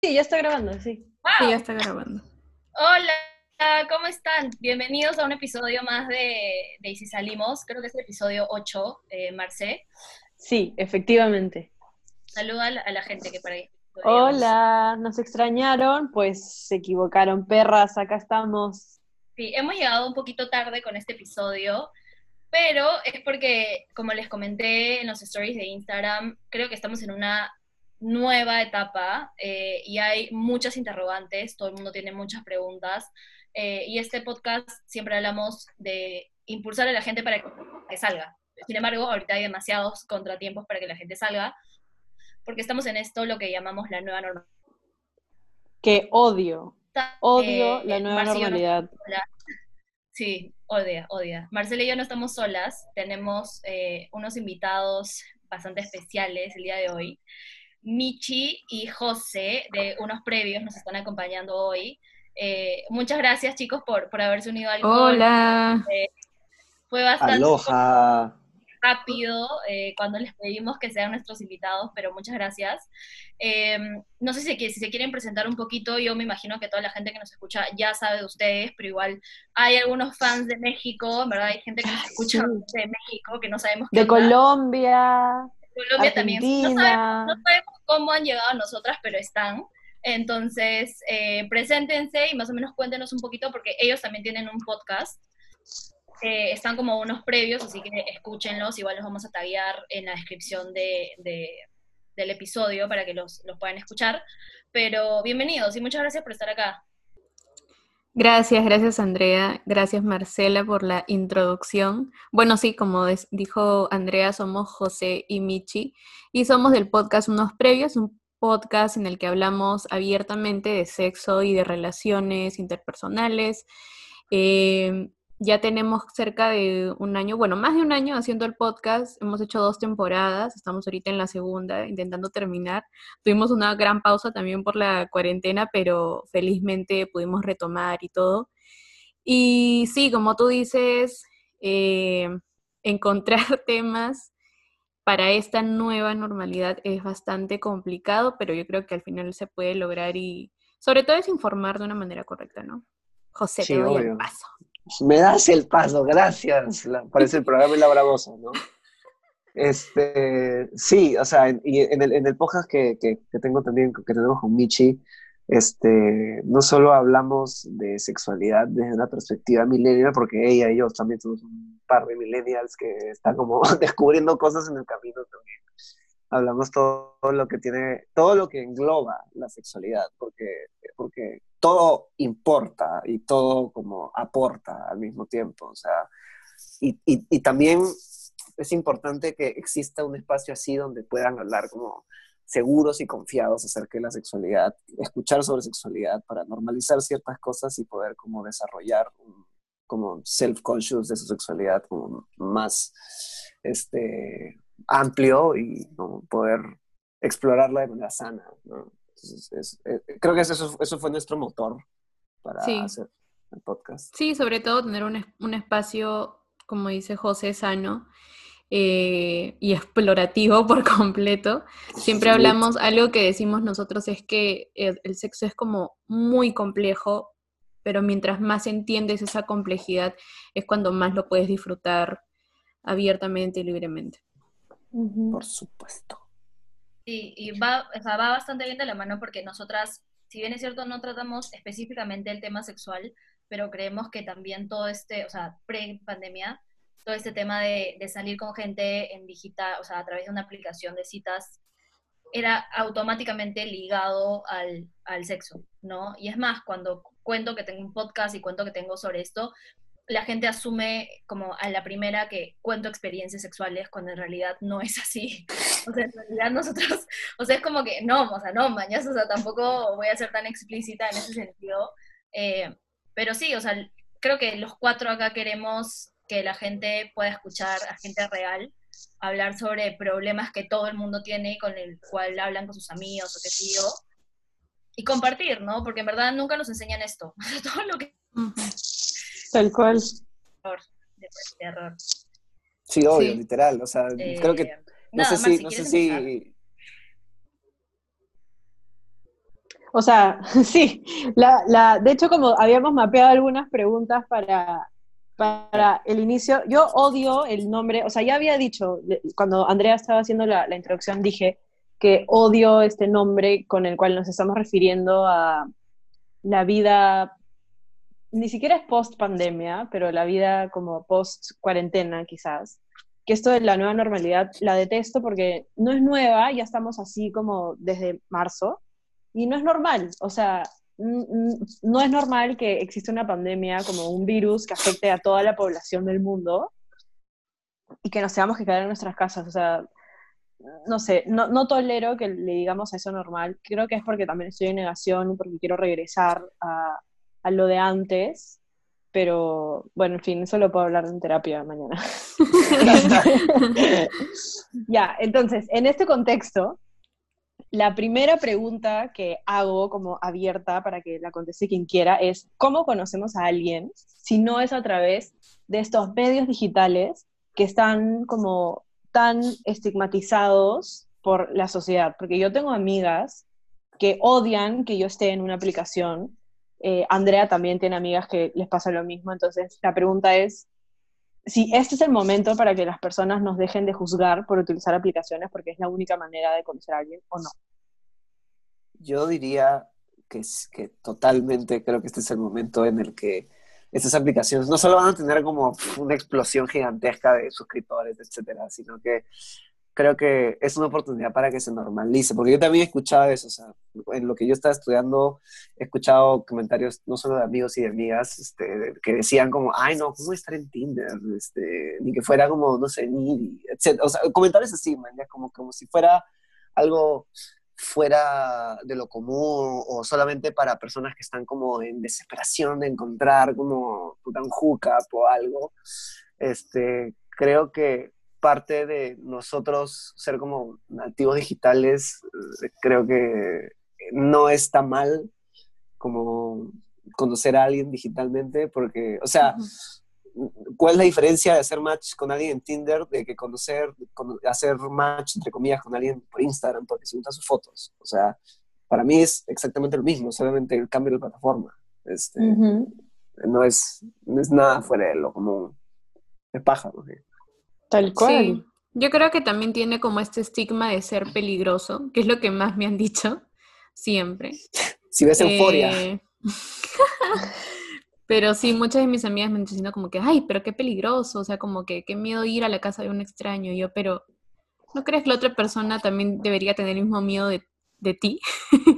Sí, ya está grabando, sí. Sí, ya está grabando. Hola, ¿cómo están? Bienvenidos a un episodio más de, de Y si salimos, creo que es el episodio 8, eh, Marce. Sí, efectivamente. Saluda a la, a la gente que por ahí. Hola, nos extrañaron, pues se equivocaron, perras, acá estamos. Sí, hemos llegado un poquito tarde con este episodio, pero es porque, como les comenté en los stories de Instagram, creo que estamos en una nueva etapa eh, y hay muchas interrogantes, todo el mundo tiene muchas preguntas eh, y este podcast siempre hablamos de impulsar a la gente para que salga. Sin embargo, ahorita hay demasiados contratiempos para que la gente salga, porque estamos en esto lo que llamamos la nueva normalidad. Que odio, odio Eh, la nueva no normalidad. Sí, odia, odia. Marcela y yo no estamos solas, tenemos unos invitados bastante especiales el día de hoy. Michi y José, de unos previos, nos están acompañando hoy. Eh, muchas gracias, chicos, por, por haberse unido al. Hola. Fue bastante Aloha. rápido eh, cuando les pedimos que sean nuestros invitados, pero muchas gracias. Eh, no sé si, si se quieren presentar un poquito, yo me imagino que toda la gente que nos escucha ya sabe de ustedes, pero igual hay algunos fans de México, verdad hay gente que nos escucha Sí. de México, que no sabemos qué De onda. Colombia, Colombia también. No sabemos, Argentina. no sabemos cómo han llegado a nosotras, pero están. Entonces, eh, preséntense y más o menos cuéntenos un poquito, porque ellos también tienen un podcast. Eh, están como unos previos, así que escúchenlos. Igual los vamos a taguear en la descripción de, de- del episodio para que los, los puedan escuchar. Pero bienvenidos y muchas gracias por estar acá. Gracias, gracias Andrea, gracias Marcela por la introducción. Bueno, sí, como dijo Andrea, somos José y Michi y somos del podcast Unos Previos, un podcast en el que hablamos abiertamente de sexo y de relaciones interpersonales. Eh, ya tenemos cerca de un año, bueno, más de un año haciendo el podcast, hemos hecho dos temporadas, estamos ahorita en la segunda, intentando terminar. Tuvimos una gran pausa también por la cuarentena, pero felizmente pudimos retomar y todo. Y sí, como tú dices, eh, encontrar temas para esta nueva normalidad es bastante complicado, pero yo creo que al final se puede lograr y sobre todo es informar de una manera correcta, ¿no? José, Sí, te doy el paso. Me das el paso, gracias. Parece el programa de la Bravosa, ¿no? Este, sí, o sea, en- y en el, en el podcast que, que, que tengo también, que tenemos con Michi, este, no solo hablamos de sexualidad desde una perspectiva millennial, porque ella y yo también somos un par de millennials que están como descubriendo cosas en el camino también. Hablamos todo lo que tiene, todo lo que engloba la sexualidad, porque, porque todo importa y todo como aporta al mismo tiempo, o sea, y, y, y también es importante que exista un espacio así donde puedan hablar como seguros y confiados acerca de la sexualidad, escuchar sobre sexualidad para normalizar ciertas cosas y poder como desarrollar un como self-conscious de su sexualidad como más este, amplio y ¿no? poder explorarla de manera sana. ¿no? Entonces, es- eh, creo que eso, eso fue nuestro motor para Sí. hacer el podcast. Sí, sobre todo tener un, un espacio, como dice José, sano eh, y explorativo por completo. Siempre hablamos, algo que decimos nosotros es que el sexo es como muy complejo, pero mientras más entiendes esa complejidad es cuando más lo puedes disfrutar abiertamente y libremente. Por supuesto. Sí, y va, o sea, va bastante bien de la mano porque nosotras, si bien es cierto, no tratamos específicamente el tema sexual, pero creemos que también todo este, o sea, pre-pandemia, todo este tema de, de salir con gente en digital, o sea, a través de una aplicación de citas, era automáticamente ligado al, al sexo, ¿no? Y es más, cuando cuento que tengo un podcast y cuento que tengo sobre esto, la gente asume como a la primera que cuento experiencias sexuales cuando en realidad no es así. O sea, en realidad nosotros, o sea, es como que no, o sea, no, mañas, o sea, tampoco voy a ser tan explícita en ese sentido. Eh, pero sí, o sea, creo que los cuatro acá queremos que la gente pueda escuchar a gente real hablar sobre problemas que todo el mundo tiene y con el cual hablan con sus amigos o qué sé yo. Y compartir, ¿no? Porque en verdad nunca nos enseñan esto. todo lo que. Tal cual. error, de terror. Sí, obvio, Sí. literal. O sea, creo que Eh, no nada, sé si, Marci, no sé ¿quieres si? O sea, sí, la, la, de hecho como habíamos mapeado algunas preguntas para, para el inicio, yo odio el nombre, o sea, ya había dicho, cuando Andrea estaba haciendo la, la introducción, dije que odio este nombre con el cual nos estamos refiriendo a la vida, ni siquiera es post pandemia, pero la vida como post cuarentena quizás, que esto de la nueva normalidad la detesto porque no es nueva, ya estamos así como desde marzo, y no es normal, o sea, no es normal que exista una pandemia como un virus que afecte a toda la población del mundo y que nos tengamos que quedar en nuestras casas, o sea, no sé, no, no, tolero que le digamos a eso normal. Creo que es porque también estoy en negación, porque quiero regresar a, a lo de antes. Pero bueno, en fin, eso lo puedo hablar en terapia mañana. ya, entonces, en este contexto, la primera pregunta que hago como abierta para que la conteste quien quiera es, ¿cómo conocemos a alguien si no es a través de estos medios digitales que están como tan estigmatizados por la sociedad, porque yo tengo amigas que odian que yo esté en una aplicación. Eh, Andrea también tiene amigas que les pasa lo mismo, entonces la pregunta es si este es el momento para que las personas nos dejen de juzgar por utilizar aplicaciones porque es la única manera de conocer a alguien o no. Yo diría que, que totalmente creo que este es el momento en el que estas aplicaciones no solo van a tener como una explosión gigantesca de suscriptores, etcétera, sino que creo que es una oportunidad para que se normalice, porque yo también he escuchado eso, o sea, en lo que yo estaba estudiando, he escuchado comentarios no solo de amigos y de amigas, este, que decían como, ay, no, ¿cómo estar en Tinder? Este, ni que fuera como, no sé, ni, etcétera, o sea, comentarios así, man, ya como, como si fuera algo fuera de lo común o solamente para personas que están como en desesperación de encontrar como un hookup o algo. Este, creo que parte de nosotros ser como nativos digitales, eh, creo que no está mal como conocer a alguien digitalmente, porque, o sea, ¿Cuál es la diferencia de hacer match con alguien en Tinder de que conocer, hacer match, entre comillas, con alguien por Instagram porque se gustan sus fotos? O sea, para mí es exactamente lo mismo, solamente el cambio de plataforma. Este, no, es, no es nada fuera de lo común. Es paja, Tal cual. Yo creo que también tiene como este estigma de ser peligroso, que es lo que más me han dicho siempre. Si ves euforia. Eh, Pero sí, muchas de mis amigas me han diciendo como que, ay, pero qué peligroso, o sea, como que qué miedo ir a la casa de un extraño. Y yo, pero ¿no crees que la otra persona también debería tener el mismo miedo de, de ti?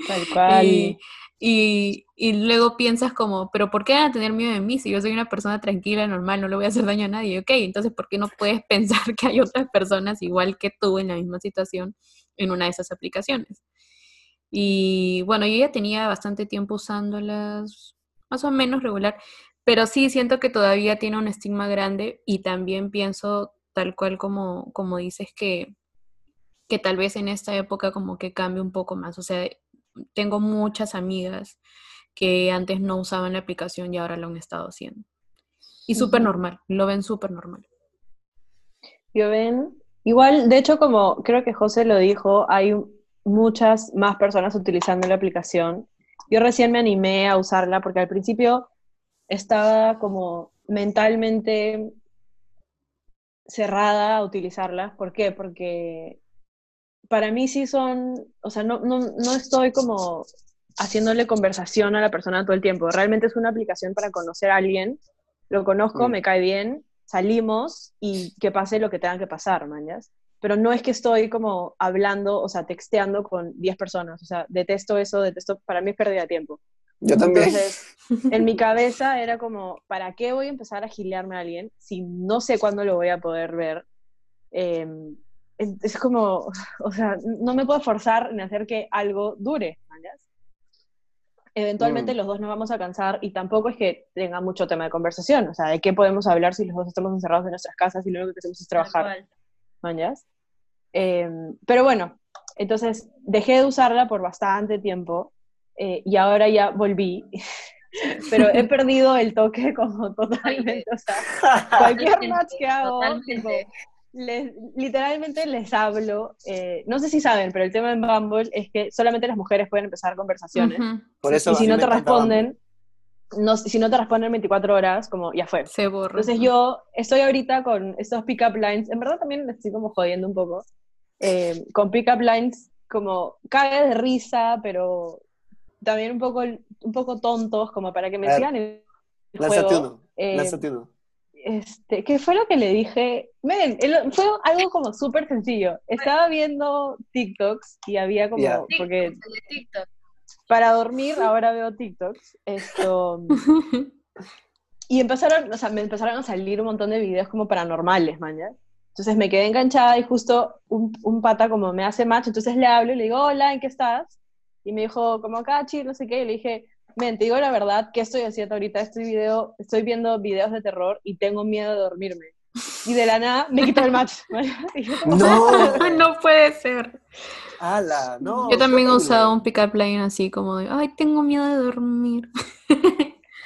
Tal cual. y, y, luego piensas como, pero ¿por qué van a tener miedo de mí si yo soy una persona tranquila, normal, no le voy a hacer daño a nadie? Ok, entonces ¿por qué no puedes pensar que hay otras personas igual que tú en la misma situación en una de esas aplicaciones? Y bueno, yo ya tenía bastante tiempo usándolas, más o menos regular, pero sí siento que todavía tiene un estigma grande y también pienso tal cual como, como dices que, que tal vez en esta época como que cambie un poco más. O sea, tengo muchas amigas que antes no usaban la aplicación y ahora lo han estado haciendo. Y súper normal, lo ven súper normal. Yo ven, igual, de hecho, como creo que José lo dijo, hay muchas más personas utilizando la aplicación yo recién me animé a usarla porque al principio estaba como mentalmente cerrada a utilizarla. ¿Por qué? Porque para mí sí son, o sea, no, no, no estoy como haciéndole conversación a la persona todo el tiempo. Realmente es una aplicación para conocer a alguien, lo conozco, mm. me cae bien, salimos y que pase lo que tenga que pasar, mañas pero no es que estoy como hablando, o sea, texteando con 10 personas, o sea, detesto eso, detesto, para mí es pérdida de tiempo. Yo también. Entonces, en mi cabeza era como, ¿para qué voy a empezar a gilearme a alguien si no sé cuándo lo voy a poder ver? Em, es, como, o sea, no me puedo forzar en hacer que algo dure, ¿sabes? Eventualmente mm. los dos nos vamos a cansar y tampoco es que tenga mucho tema de conversación, o sea, ¿de qué podemos hablar si los dos estamos encerrados en nuestras casas y lo único que hacemos es trabajar? ¿mañas? Em, pero bueno, entonces dejé de usarla por bastante tiempo eh, y ahora ya volví. pero he perdido el toque como totalmente. O sea, cualquier match que hago, les, literalmente les hablo, eh, no sé si saben, pero el tema en Bumble es que solamente las mujeres pueden empezar conversaciones. Ujú, Por eso y si no te responden, no, si no te responden 24 horas, como ya fue. Se borra. Entonces yo estoy ahorita con estos pick-up lines, en verdad también me estoy como jodiendo un poco, eh, con pick-up lines como cague de risa, pero también un poco, un poco tontos, como para que me sigan el Lánzate uno, Eh, lánzate uno. Este, ¿qué fue lo que le dije? Miren, fue algo como súper sencillo. Estaba viendo TikToks y había como, Ya. porque El de TikTok. para dormir ahora veo TikToks, esto, y empezaron, o sea, me empezaron a salir un montón de videos como paranormales, mañana. Entonces me quedé enganchada y justo un, un pata como me hace match, entonces le hablo y le digo, hola, ¿en qué estás? Y me dijo, como acá, chill, no sé qué, y le dije, men, te digo la verdad, ¿qué estoy haciendo ahorita? Estoy, video, estoy viendo videos de terror y tengo miedo de dormirme. Y de la nada me quitó el match. Yo como, No, no puede ser. ala, no. Yo también he usado un pick-up line así como de, ay, tengo miedo de dormir.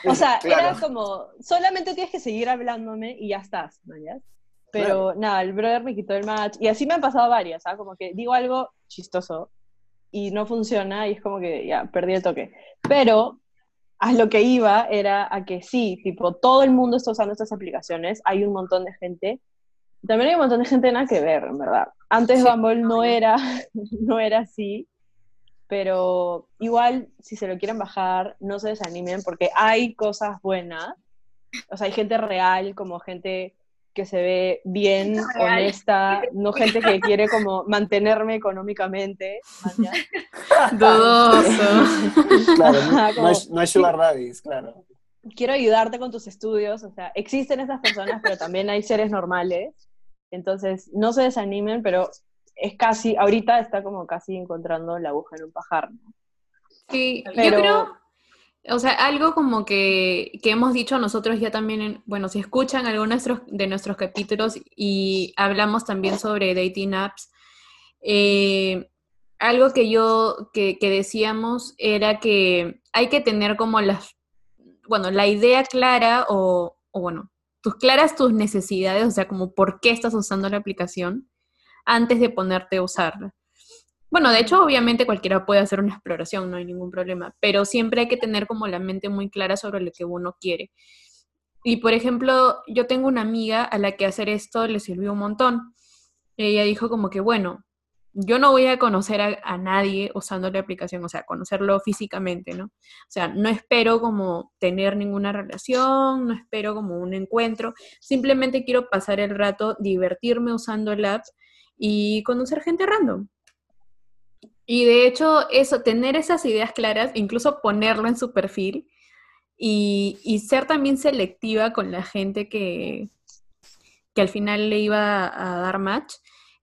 O sea, Claro. era como, solamente tienes que seguir hablándome y ya estás, ¿no? ¿Ya? Pero nada, el brother me quitó el match. Y así me han pasado varias, ¿sabes? Como que digo algo chistoso y no funciona y es como que ya, perdí el toque. Pero a lo que iba era a que sí, tipo, todo el mundo está usando estas aplicaciones, hay un montón de gente. También hay un montón de gente nada que ver, en verdad. Antes Sí, Bumble no era, no era así, pero igual si se lo quieren bajar, no se desanimen porque hay cosas buenas. O sea, hay gente real, como gente que se ve bien, Real. honesta, no gente que quiere como mantenerme económicamente. Dudoso. Claro, no, no hay, no sugar daddies, claro. Quiero ayudarte con tus estudios, o sea, existen esas personas, pero también hay seres normales. Entonces, no se desanimen, pero es casi, ahorita está como casi encontrando la aguja en un pajar. ¿no? Sí, Pero- yo creo, o sea, algo como que, que hemos dicho nosotros ya también, en- bueno, si escuchan algunos de nuestros, capítulos y hablamos también sobre dating apps, eh, algo que yo, que, que decíamos era que hay que tener como las, bueno, la idea clara o, o bueno, tus claras tus necesidades, o sea, como por qué estás usando la aplicación antes de ponerte a usarla. Bueno, de hecho, obviamente cualquiera puede hacer una exploración, no hay ningún problema, pero siempre hay que tener como la mente muy clara sobre lo que uno quiere. Y por ejemplo, yo tengo una amiga a la que hacer esto le sirvió un montón. Ella dijo como que, bueno, yo no voy a conocer a, nadie usando la aplicación, o sea, conocerlo físicamente, ¿no? O sea, no espero como tener ninguna relación, no espero como un encuentro, simplemente quiero pasar el rato, divertirme usando el app y conocer gente random. Y de hecho, eso, tener esas ideas claras, incluso ponerlo en su perfil y, y ser también selectiva con la gente que, que al final le iba a dar match,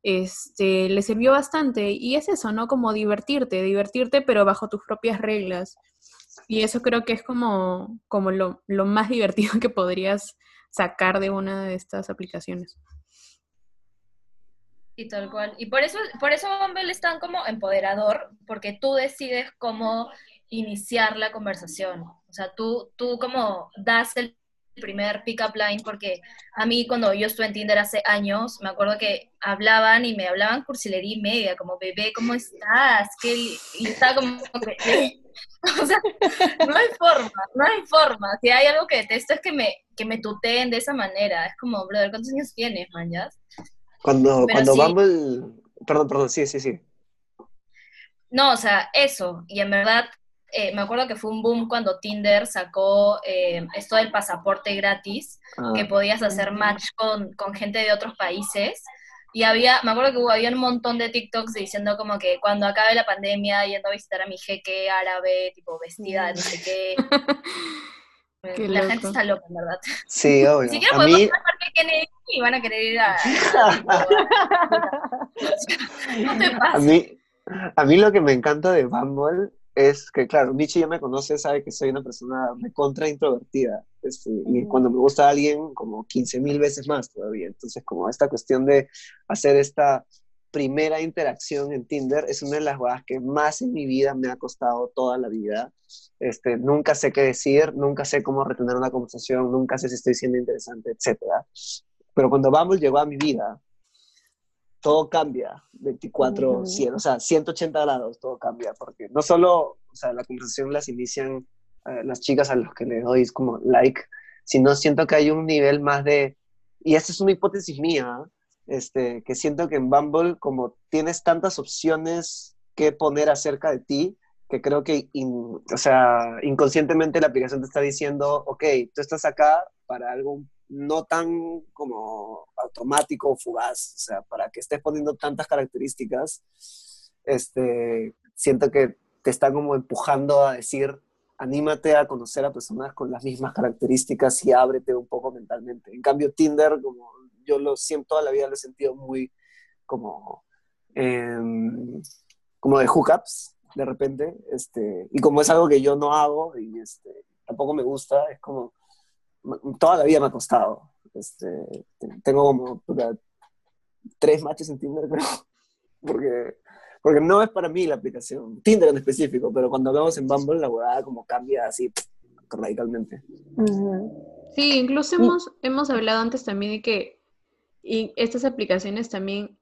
este, le sirvió bastante. Y es eso, ¿no? Como divertirte, divertirte, pero bajo tus propias reglas. Y eso creo que es como, como lo, lo más divertido que podrías sacar de una de estas aplicaciones. Tal cual. Y por eso, por eso Bumble es tan como empoderador, porque tú decides cómo iniciar la conversación. O sea, tú, tú como das el primer pick-up line, porque a mí cuando yo estuve en Tinder hace años, me acuerdo que hablaban y me hablaban cursilería y media, como, bebé, ¿cómo estás? ¿Qué li-?" Y estaba como... O sea, no hay forma, no hay forma. Si hay algo que detesto es que me, que me tuteen de esa manera. Es como, brother, ¿cuántos años tienes, man? Cuando, Pero cuando sí. Bumble... Perdón, perdón, sí, sí, sí. No, o sea, eso. Y en verdad, eh, me acuerdo que fue un boom cuando Tinder sacó eh, esto del pasaporte gratis, Ah, que podías hacer match con, con gente de otros países. Y había, me acuerdo que hubo, había un montón de TikToks diciendo como que cuando acabe la pandemia, yendo a visitar a mi jeque árabe, tipo vestida de no sé qué. Qué la loco. gente está loca, en verdad. sí, obvio. Ni siquiera A podemos mí, Parque Kennedy y van a querer ir a... no te a pases. mí, a mí lo que me encanta de Bumble es que, claro, Michi ya me conoce, sabe que soy una persona recontra introvertida. este, y cuando me gusta alguien, como 15 mil veces más todavía. Entonces, como esta cuestión de hacer esta primera interacción en Tinder es una de las cosas que más en mi vida me ha costado toda la vida. Este, nunca sé qué decir, nunca sé cómo retener una conversación, nunca sé si estoy siendo interesante, etc. Pero cuando Bumble llegó a mi vida, todo cambia 24, 100, o sea, 180 grados, todo cambia, porque no solo, o sea, la conversación las inician eh, las chicas a los que le doy como like, sino siento que hay un nivel más de, y esta es una hipótesis mía, este, que siento que en Bumble, como tienes tantas opciones que poner acerca de ti, que creo que, o sea, inconscientemente la aplicación te está diciendo, ok, tú estás acá para algo no tan como automático o fugaz, o sea, para que estés poniendo tantas características, este, siento que te está como empujando a decir, anímate a conocer a personas con las mismas características y ábrete un poco mentalmente. En cambio, Tinder, como yo lo siento, toda la vida lo he sentido muy como, em, como de hookups, de repente, este, y como es algo que yo no hago y este, tampoco me gusta, es como, toda la vida me ha costado. Este, tengo como tres matches en Tinder, creo, porque, porque no es para mí la aplicación, Tinder en específico, pero cuando hablamos en Bumble la huevada como cambia así radicalmente. Sí, incluso hemos, hemos hablado antes también de que y estas aplicaciones también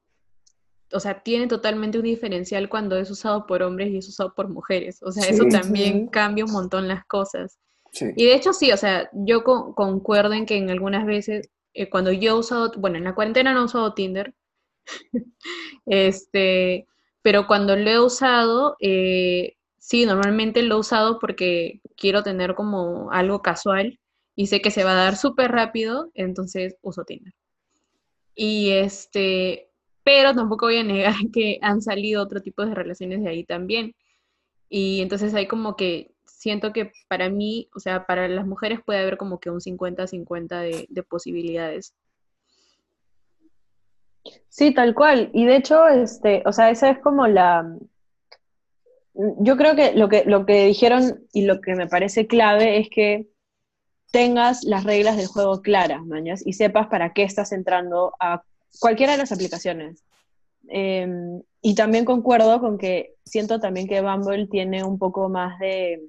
o sea, tiene totalmente un diferencial cuando es usado por hombres y es usado por mujeres. O sea, eso también cambia un montón las cosas. Y de hecho sí, o sea, yo concuerdo en que en algunas veces, eh, cuando yo he usado, bueno, en la cuarentena no he usado Tinder, este, pero cuando lo he usado, eh, sí, normalmente lo he usado porque quiero tener como algo casual y sé que se va a dar súper rápido, entonces uso Tinder. Y este, pero tampoco voy a negar que han salido otro tipo de relaciones de ahí también. Y entonces hay como que siento que para mí, o sea, para las mujeres puede haber como que un 50-50 de, posibilidades. Sí, tal cual. Y de hecho, este, o sea, esa es como la. Yo creo que lo que, lo que dijeron y lo que me parece clave es que tengas las reglas del juego claras, mañas, y sepas para qué estás entrando a cualquiera de las aplicaciones. Em, y también concuerdo con que siento también que Bumble tiene un poco más de...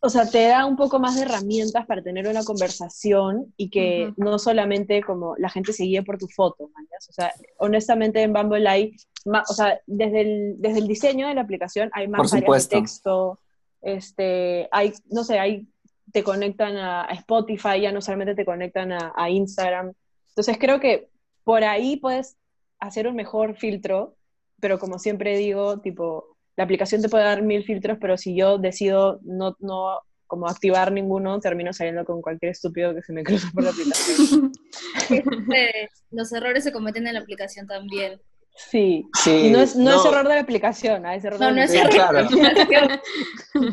O sea, te da un poco más de herramientas para tener una conversación y que no solamente como la gente se guíe por tu foto, O sea, honestamente en Bumble hay, o sea, desde el, desde el diseño de la aplicación hay más áreas de texto, este, hay, no sé, hay, te conectan a, Spotify, ya no solamente te conectan a Instagram, entonces creo que por ahí puedes hacer un mejor filtro, pero como siempre digo, tipo, la aplicación te puede dar mil filtros, pero si yo decido no, no como activar ninguno, termino saliendo con cualquier estúpido que se me cruza por la aplicación. Este, los errores se cometen en la aplicación también. Sí, sí. no, es, no, es error de la aplicación, ¿ah? es error no, no es error claro.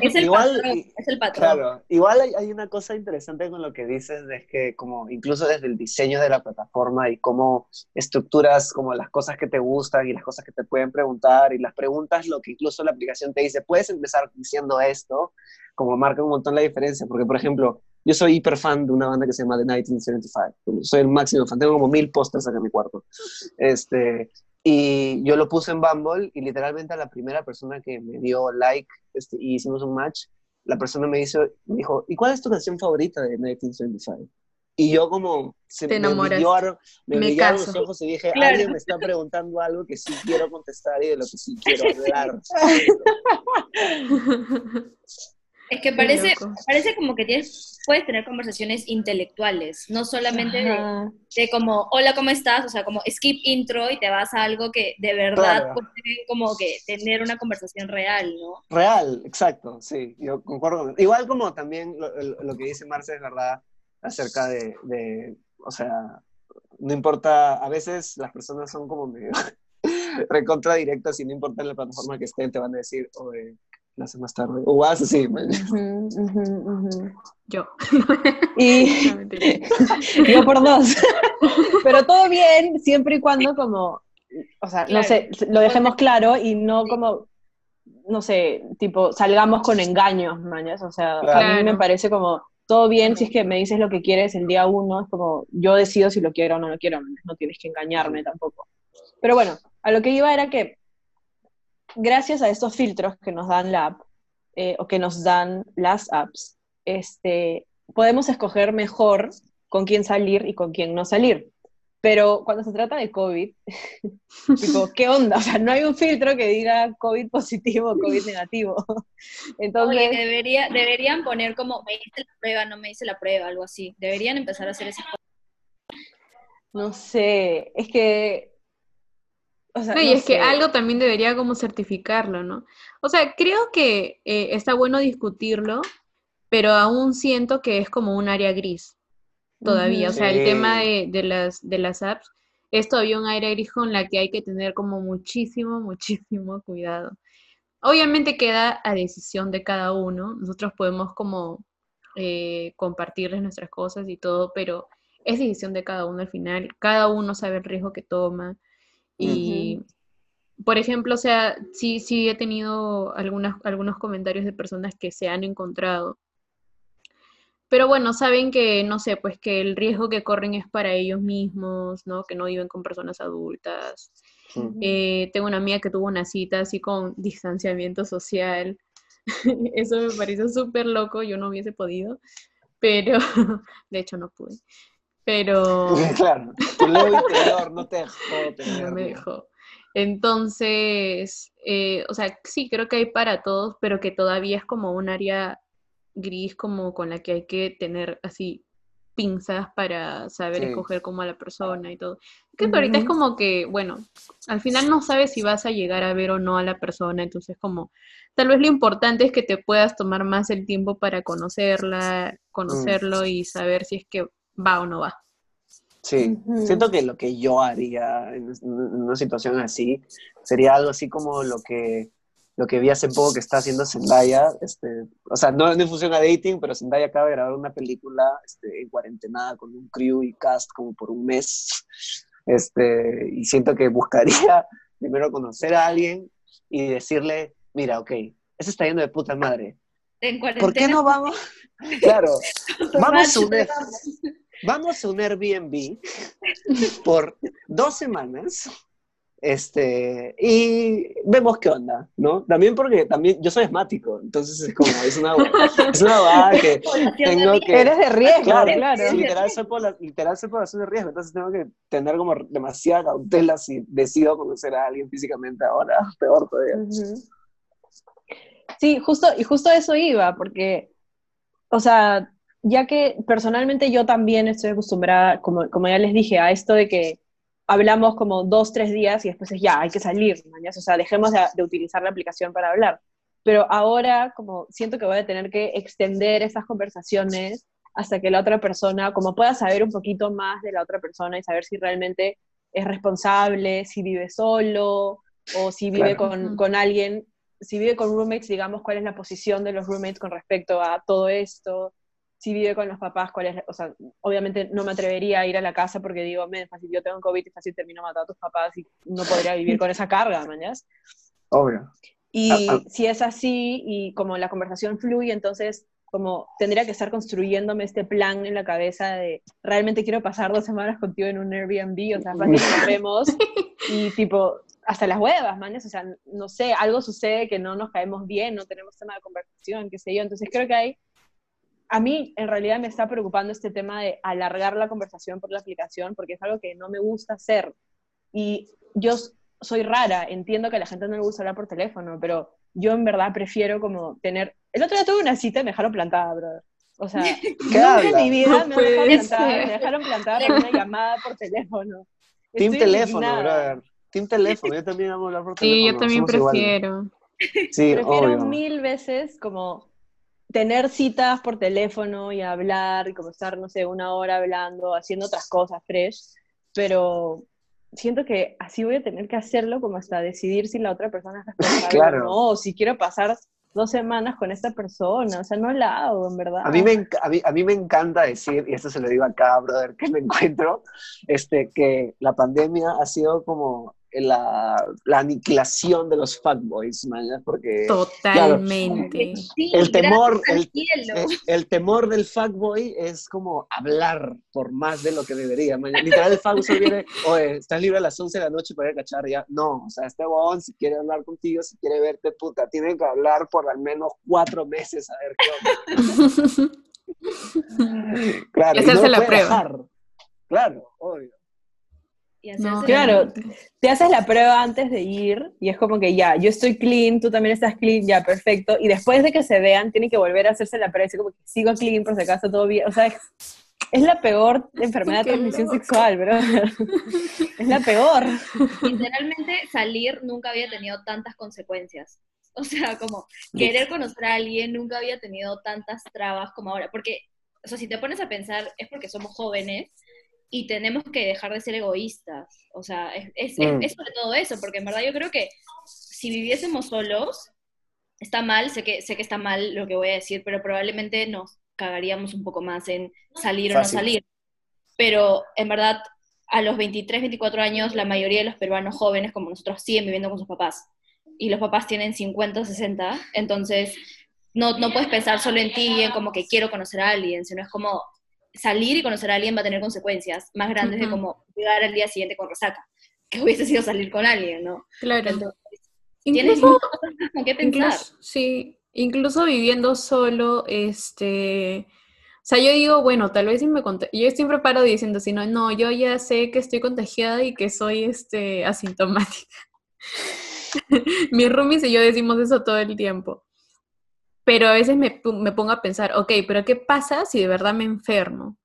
es, el igual, patrón, es el patrón. Claro, igual hay, hay, una cosa interesante con lo que dices, es que como incluso desde el diseño de la plataforma y cómo estructuras como las cosas que te gustan y las cosas que te pueden preguntar y las preguntas, lo que incluso la aplicación te dice, puedes empezar diciendo esto, como marca un montón la diferencia, porque por ejemplo, yo soy hiper fan de una banda que se llama The 1975, soy el máximo fan, tengo como mil pósters acá en mi cuarto. Este, y yo lo puse en Bumble y literalmente a la primera persona que me dio like este, y hicimos un match, la persona me, hizo, me dijo, ¿y cuál es tu canción favorita de 1975? Y yo como se me brillaron, me, me los ojos y dije, alguien me está preguntando algo que sí quiero contestar y de lo que sí quiero hablar. Es que parece, parece como que tienes, puedes tener conversaciones intelectuales, no solamente de, como, hola, ¿cómo estás? O sea, como skip intro y te vas a algo que de verdad puede como que tener una conversación real, ¿no? Real, exacto, sí, yo concuerdo. Igual como también lo, que dice Marce es verdad acerca de, de, o sea, no importa, a veces las personas son como medio recontra directas y no importa en la plataforma que estén, te van a decir, oye, la hace más tarde. O vas así. Yo. Y yo por dos. Pero todo bien, siempre y cuando como, o sea, no sé, lo dejemos claro y no como, no sé, tipo, salgamos con engaños, mañas. O sea, a mí me parece como, todo bien si es que me dices lo que quieres el día uno, es como, yo decido si lo quiero o no lo quiero, no tienes que engañarme tampoco. Pero bueno, a lo que iba era que gracias a estos filtros que nos dan la app, eh, o que nos dan las apps, este, podemos escoger mejor con quién salir y con quién no salir. Pero cuando se trata de COVID, tipo, ¿qué onda? O sea, no hay un filtro que diga COVID positivo o COVID negativo. Entonces, Oye, debería, deberían poner como, me hice la prueba, no me hice la prueba, algo así. Deberían empezar a hacer esas cosas. no sé, es que... O sea, No, y no es que algo también debería como certificarlo, ¿no? O sea, creo que eh, está bueno discutirlo, pero aún siento que es como un área gris todavía. O sea, el tema de, de las, de las apps es todavía un área gris con la que hay que tener como muchísimo, muchísimo cuidado. Obviamente queda a decisión de cada uno. Nosotros podemos como eh, compartirles nuestras cosas y todo, pero es decisión de cada uno al final. Cada uno sabe el riesgo que toma. Y, por ejemplo, o sea, sí, sí he tenido algunas, algunos comentarios de personas que se han encontrado. Pero bueno, saben que, no sé, pues que el riesgo que corren es para ellos mismos, ¿no? Que no viven con personas adultas. Eh, tengo una amiga que tuvo una cita así con distanciamiento social. Eso me pareció súper loco, yo no hubiese podido, pero de hecho no pude. Pero Claro, tu interior no te dejó no me dejó. Entonces, eh, o sea, sí, creo que hay para todos, pero que todavía es como un área gris, como con la que hay que tener así pinzas para saber Sí. escoger como a la persona y todo. Creo que ahorita es como que, bueno, al final no sabes si vas a llegar a ver o no a la persona, entonces como, tal vez lo importante es que te puedas tomar más el tiempo para conocerla, conocerlo y saber si es que va o no va. Sí, siento que lo que yo haría en, una situación así sería algo así como lo que, lo que vi hace poco que está haciendo Zendaya, este, o sea, no, no en función a dating, pero Zendaya acaba de grabar una película este, en cuarentena con un crew y cast como por un mes, este, y siento que buscaría primero conocer a alguien y decirle, mira, ok, eso está yendo de puta madre, En ¿por qué cuarentena. no vamos? Claro, vamos a un, Tomate, vamos a un Airbnb por dos semanas este, y vemos qué onda, ¿no? También porque también yo soy asmático, entonces es como, es una, es una que tengo que... Eres de riesgo, Claro, claro. sí, literal soy, por la, literal soy población de riesgo, entonces tengo que tener como demasiada cautela si decido conocer a alguien físicamente ahora, peor todavía. Sí, justo, y justo eso iba, porque, o sea, ya que personalmente yo también estoy acostumbrada, como, como ya les dije, a esto de que hablamos como dos, tres días y después es ya, hay que salir, mañas, o sea, dejemos de, de utilizar la aplicación para hablar. Pero ahora, como siento que voy a tener que extender esas conversaciones hasta que la otra persona, como pueda saber un poquito más de la otra persona y saber si realmente es responsable, si vive solo o si vive Claro. con, con alguien, si vive con roommates, digamos, cuál es la posición de los roommates con respecto a todo esto, si vive con los papás, cuál es, o sea, obviamente no me atrevería a ir a la casa porque digo, me fácil, yo tengo COVID y fácil termino matando a tus papás y no podría vivir con esa carga, mañas. Obvio. Y Ah, ah. si es así y como la conversación fluye, entonces como tendría que estar construyéndome este plan en la cabeza de realmente quiero pasar dos semanas contigo en un Airbnb, o sea, fácil nos vemos y tipo hasta las huevas, manes, o sea, no sé, algo sucede que no nos caemos bien, no tenemos tema de conversación, qué sé yo, entonces creo que hay, a mí en realidad me está preocupando este tema de alargar la conversación por la aplicación, porque es algo que no me gusta hacer, y yo soy rara, entiendo que a la gente no le gusta hablar por teléfono, pero yo en verdad prefiero como tener, el otro día tuve una cita y me dejaron plantada, brother. O sea, nunca en hablas? mi vida No me dejaron plantada, me dejaron plantada por una llamada por teléfono. Team Estoy teléfono, indignada. brother. Team teléfono, yo también amo hablar por Sí, teléfono. yo también somos iguales. prefiero. Sí, Prefiero obvio. mil veces como tener citas por teléfono y hablar y como estar, no sé, una hora hablando, haciendo otras cosas fresh, pero siento que así voy a tener que hacerlo como hasta decidir si la otra persona es responsable Claro. o no, o si quiero pasar dos semanas con esta persona, o sea, no la hago, en verdad. A mí, me, a, mí, a mí me encanta decir, y esto se lo digo a cada brother que me encuentro, este, que la pandemia ha sido como la, la aniquilación de los fuckboys, man, porque Totalmente. Sí, el temor, al el, cielo. el, el temor del fuckboy es como hablar por más de lo que debería. man. Literal, el fuckboy viene, oye, estás libre a las 11 de la noche para ir a cachar ya. No, o sea, este huevón, si quiere hablar contigo, si quiere verte, puta, tiene que hablar por al menos cuatro meses a ver qué onda. Claro, Y hacerse no la prueba. dejar. Claro, obvio. Y No, Claro, te haces la prueba antes de ir y es como que ya, yo estoy clean, tú también estás clean, ya, perfecto. Y después de que se vean, tienen que volver a hacerse la prueba y decir como que sigo clean por si acaso todo bien. O sea, es, es la peor enfermedad de transmisión loco. sexual, bro. es la peor. literalmente salir nunca había tenido tantas consecuencias. O sea, como querer conocer a alguien nunca había tenido tantas trabas como ahora. Porque, o sea, si te pones a pensar, es porque somos jóvenes y tenemos que dejar de ser egoístas. O sea, es, es, Mm. es sobre todo eso, porque en verdad yo creo que si viviésemos solos, está mal, sé que, sé que está mal lo que voy a decir, pero probablemente nos cagaríamos un poco más en salir o no salir. Pero en verdad, a los 23, 24 años, la mayoría de los peruanos jóvenes como nosotros siguen viviendo con sus papás. Y los papás tienen 50 o 60, entonces no, no puedes pensar solo en ti y en como que quiero conocer a alguien, sino es como salir y conocer a alguien va a tener consecuencias más grandes de como llegar al día siguiente con resaca, que hubiese sido salir con alguien, ¿no? Claro. Entonces, tienes Incluso, cosas con qué pensar. incluso, sí, incluso viviendo solo, este, o sea, yo digo, bueno, tal vez si me conté, yo siempre paro diciendo, si no, no, yo ya sé que estoy contagiada y que soy, este, asintomática. Mis roomies y yo decimos eso todo el tiempo. Pero a veces me, me pongo a pensar, ok, pero ¿qué pasa si de verdad me enfermo?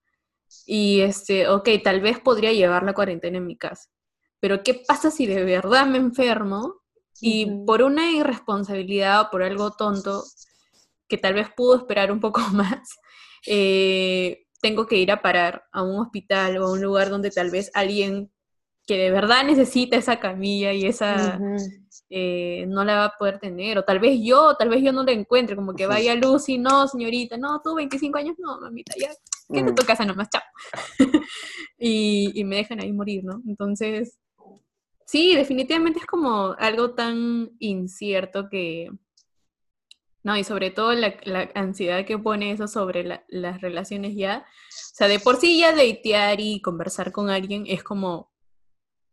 Y este, ok, tal vez podría llevar la cuarentena en mi casa. Pero ¿qué pasa si de verdad me enfermo y por una irresponsabilidad o por algo tonto, que tal vez pudo esperar un poco más, eh, tengo que ir a parar a un hospital o a un lugar donde tal vez alguien que de verdad necesita esa camilla y esa. Eh, no la va a poder tener, o tal vez yo, tal vez yo no la encuentre, como que vaya Lucy, no, señorita, no, tú 25 años, no, mamita, ya, quédate en tu casa nomás, chao. y, y me dejan ahí morir, ¿no? Entonces, sí, definitivamente es como algo tan incierto que, no, y sobre todo la, la ansiedad que pone eso sobre la- las relaciones ya, o sea, de por sí ya datear y conversar con alguien es como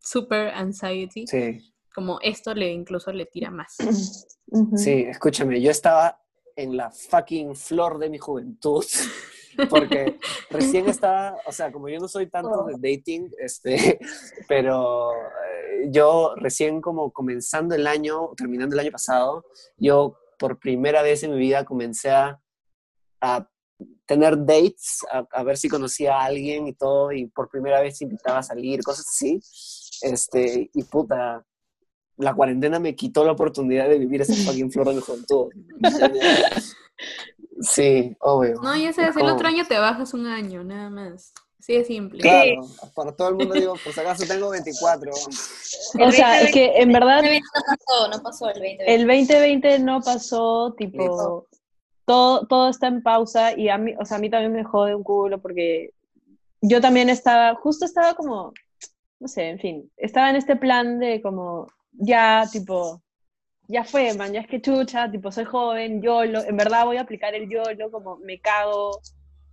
super anxiety, Sí, como esto le incluso le tira más. Sí, escúchame, yo estaba en la fucking flor de mi juventud, porque recién estaba, o sea, como yo no soy tanto de dating, este, pero eh, yo recién como comenzando el año, terminando el año pasado, yo por primera vez en mi vida comencé a, a tener dates, a, a ver si conocía a alguien y todo, y por primera vez invitaba a salir, cosas así, este, y puta, la cuarentena me quitó la oportunidad de vivir esa fucking flor de juventud. Sí, obvio. No, ya Es sabes, el otro año te bajas un año, nada más. Así de simple. Claro, para todo el mundo digo, por si acaso tengo 24. O sea, es que en verdad No pasó, no pasó el 2020. el 2020 no pasó, tipo, todo, todo está en pausa y a mí, o sea, a mí también me jode un culo porque yo también estaba, justo estaba como, no sé, en fin, estaba en este plan de como, ya, tipo, ya fue, man, ya es que chucha, tipo, soy joven, YOLO, en verdad voy a aplicar el YOLO, como me cago,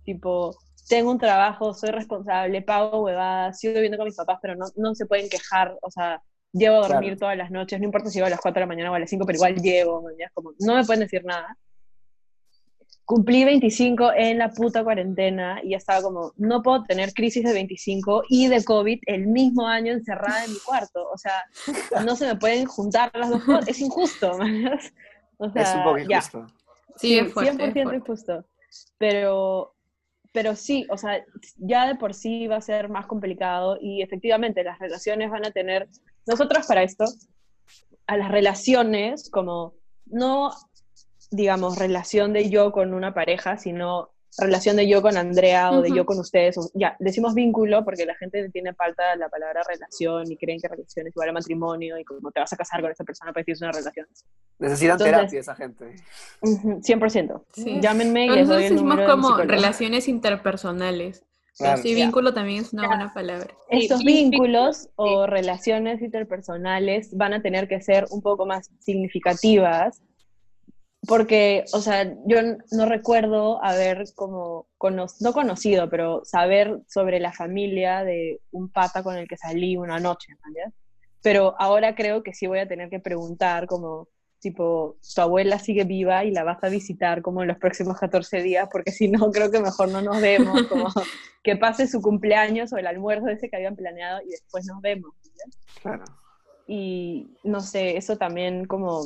tipo, tengo un trabajo, soy responsable, pago huevadas, sigo viviendo con mis papás, pero no, no se pueden quejar, o sea, llevo a dormir Claro. todas las noches, no importa si llego a las 4 de la mañana o a las 5, pero igual llevo, man, ya es como, no me pueden decir nada. Cumplí 25 en la puta cuarentena y ya estaba como, no puedo tener crisis de 25 y de COVID el mismo año encerrada en mi cuarto. O sea, no se me pueden juntar las dos cosas. Es injusto, man. O sea, es un poco ya. injusto. Sí, es fuerte, 100% es fuerte. injusto. Pero, pero sí, o sea, ya de por sí va a ser más complicado y efectivamente las relaciones van a tener, nosotros para esto, a las relaciones como no, digamos, relación de yo con una pareja, sino relación de yo con Andrea o de Ujú. yo con ustedes. o- ya, decimos vínculo porque la gente tiene falta la palabra relación y creen que relación es igual a matrimonio y como te vas a casar con esa persona, pues tienes una relación. Necesitan Entonces- terapia esa gente. Ujú, 100%. Sí. Llámenme y les Nosotros doy el decimos número como relaciones interpersonales. Claro. sí, vínculo también es una Ya. buena palabra. Estos Sí, vínculos vínculos, o relaciones interpersonales van a tener que ser un poco más significativas porque, o sea, yo no recuerdo haber como, cono- no conocido, pero saber sobre la familia de un pata con el que salí una noche, ¿entiendes? Pero ahora creo que sí voy a tener que preguntar como tipo, tu abuela sigue viva y la vas a visitar como en los próximos 14 días, porque si no, creo que mejor no nos vemos, como que pase su cumpleaños o el almuerzo ese que habían planeado y después nos vemos. Claro. Y no sé, eso también como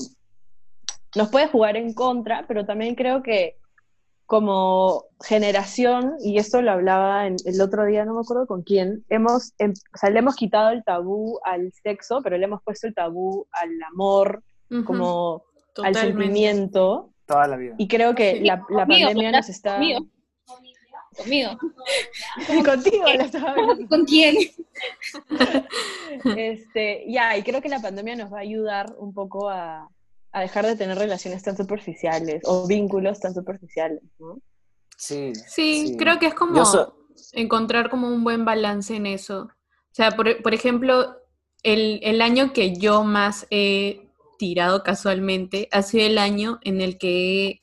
nos puede jugar en contra, pero también creo que como generación, y esto lo hablaba en, el otro día, no me acuerdo con quién, hemos, em, o sea, le hemos quitado el tabú al sexo, pero le hemos puesto el tabú al amor, como al sentimiento, Toda la vida. y creo que Sí, la, la conmigo, pandemia nos está... Conmigo. Conmigo. Contigo la. ¿Con quién? Este, ya, y creo que la pandemia nos va a ayudar un poco a, a dejar de tener relaciones tan superficiales o vínculos tan superficiales, ¿no? Sí. Sí, creo que es como so- encontrar como un buen balance en eso. O sea, por, por ejemplo, el, el año que yo más he tirado casualmente ha sido el año en el que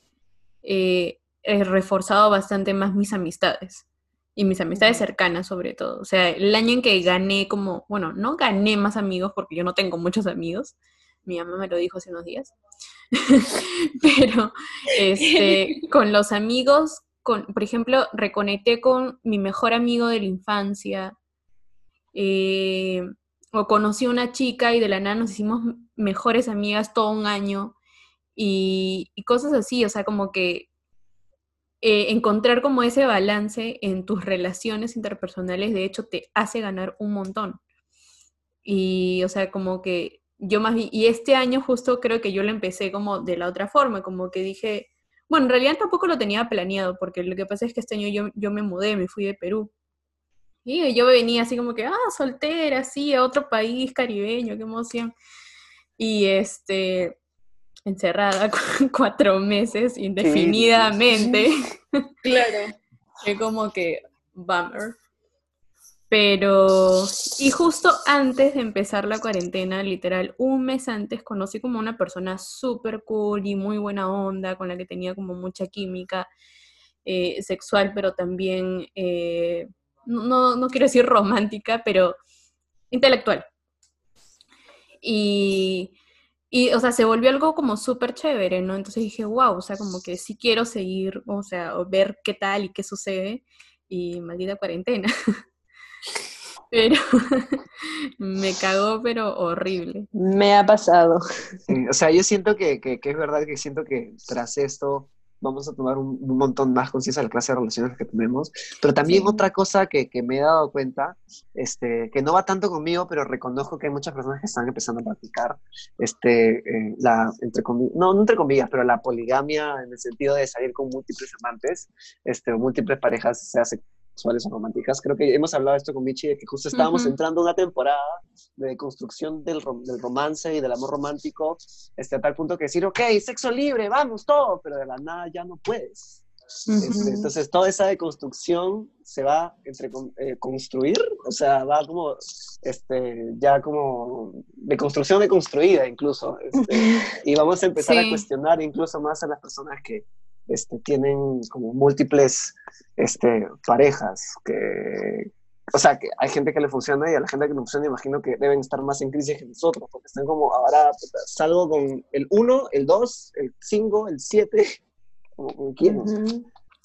he, he reforzado bastante más mis amistades. Y mis amistades cercanas sobre todo. O sea, el año en que gané como, bueno, no gané más amigos porque yo no tengo muchos amigos. Mi mamá me lo dijo hace unos días. Pero este, con los amigos, con, por ejemplo, reconecté con mi mejor amigo de la infancia. eh, o conocí a una chica y de la nada nos hicimos mejores amigas todo un año. Y, y cosas así, o sea, como que eh, encontrar como ese balance en tus relaciones interpersonales, de hecho, te hace ganar un montón. Y, o sea, como que yo más vi, y este año justo creo que yo lo empecé como de la otra forma, como que dije, bueno, en realidad tampoco lo tenía planeado, porque lo que pasa es que este año yo, yo me mudé, me fui de Perú. Y yo venía así como que, ah, soltera, sí, a otro país caribeño, qué emoción. Y este, encerrada cu- cuatro meses indefinidamente. Claro. Fue como que bummer. Pero, y justo antes de empezar la cuarentena, literal, un mes antes, conocí como una persona súper cool y muy buena onda, con la que tenía como mucha química eh, sexual, pero también, eh, no, no, quiero decir romántica, pero intelectual. Y, y, o sea, se volvió algo como súper chévere, ¿no? Entonces dije, wow, o sea, como que sí quiero seguir, o sea, ver qué tal y qué sucede, y maldita cuarentena. Pero me cagó, pero horrible. Me ha pasado. Sí, o sea, yo siento que, que, que es verdad que siento que tras esto vamos a tomar un, un montón más conciencia de la clase de relaciones que tenemos. Pero también Sí. otra cosa que, que me he dado cuenta, este, que no va tanto conmigo, pero reconozco que hay muchas personas que están empezando a practicar este, eh, la, entre comillas, no, no entre comillas, pero la poligamia en el sentido de salir con múltiples amantes, este, o múltiples parejas, sea sexuales o románticas. Creo que hemos hablado esto con Michi, de que justo estábamos Ujú. entrando a una temporada de construcción del, rom- del romance y del amor romántico, este, a tal punto que decir, ok, sexo libre, vamos, todo, pero de la nada ya no puedes. Este, entonces, toda esa deconstrucción se va entre eh, construir, o sea, va como, este, ya como de construcción deconstruida incluso, este, y vamos a empezar a Sí. cuestionar incluso más a las personas que este, tienen como múltiples este, parejas, que, o sea, que hay gente que le funciona y a la gente que no funciona imagino que deben estar más en crisis que nosotros, porque están como, ahora puta, salgo con el 1, el 2, el 5, el 7, como con quién.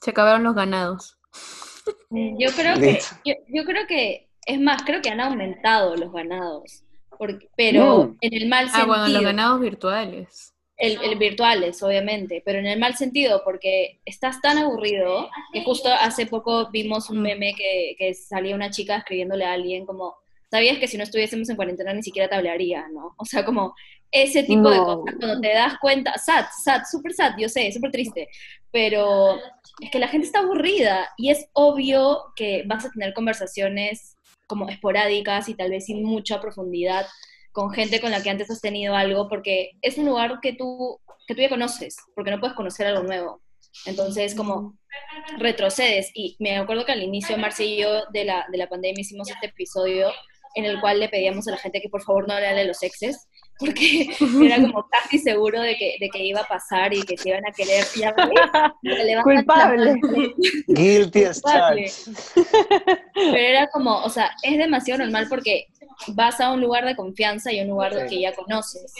Se acabaron los ganados. Yo creo que, yo, yo creo que, es más, creo que han aumentado los ganados, porque, pero Mm. en el mal Ah, bueno, sentido. los ganados virtuales. El, el virtuales, obviamente, pero en el mal sentido, porque estás tan aburrido que justo hace poco vimos un Mm. meme que, que salía una chica escribiéndole a alguien como, ¿sabías que si no estuviésemos en cuarentena ni siquiera te hablaría, no? O sea, como ese tipo de No. cosas, cuando te das cuenta, sad, sad, súper sad, yo sé, súper triste, pero es que la gente está aburrida y es obvio que vas a tener conversaciones como esporádicas y tal vez sin mucha profundidad con gente con la que antes has tenido algo, porque es un lugar que tú, que tú ya conoces, porque no puedes conocer algo nuevo. Entonces, como retrocedes. Y me acuerdo que al inicio, Marcia y yo, de la, de la pandemia, hicimos este episodio en el cual le pedíamos a la gente que por favor no hable de los exes, porque era como casi seguro de que, de que iba a pasar y que se iban a querer. Ya ves, Culpable. Guilty as charged. Pero era como, o sea, es demasiado normal porque vas a un lugar de confianza y a un lugar Sí. que ya conoces.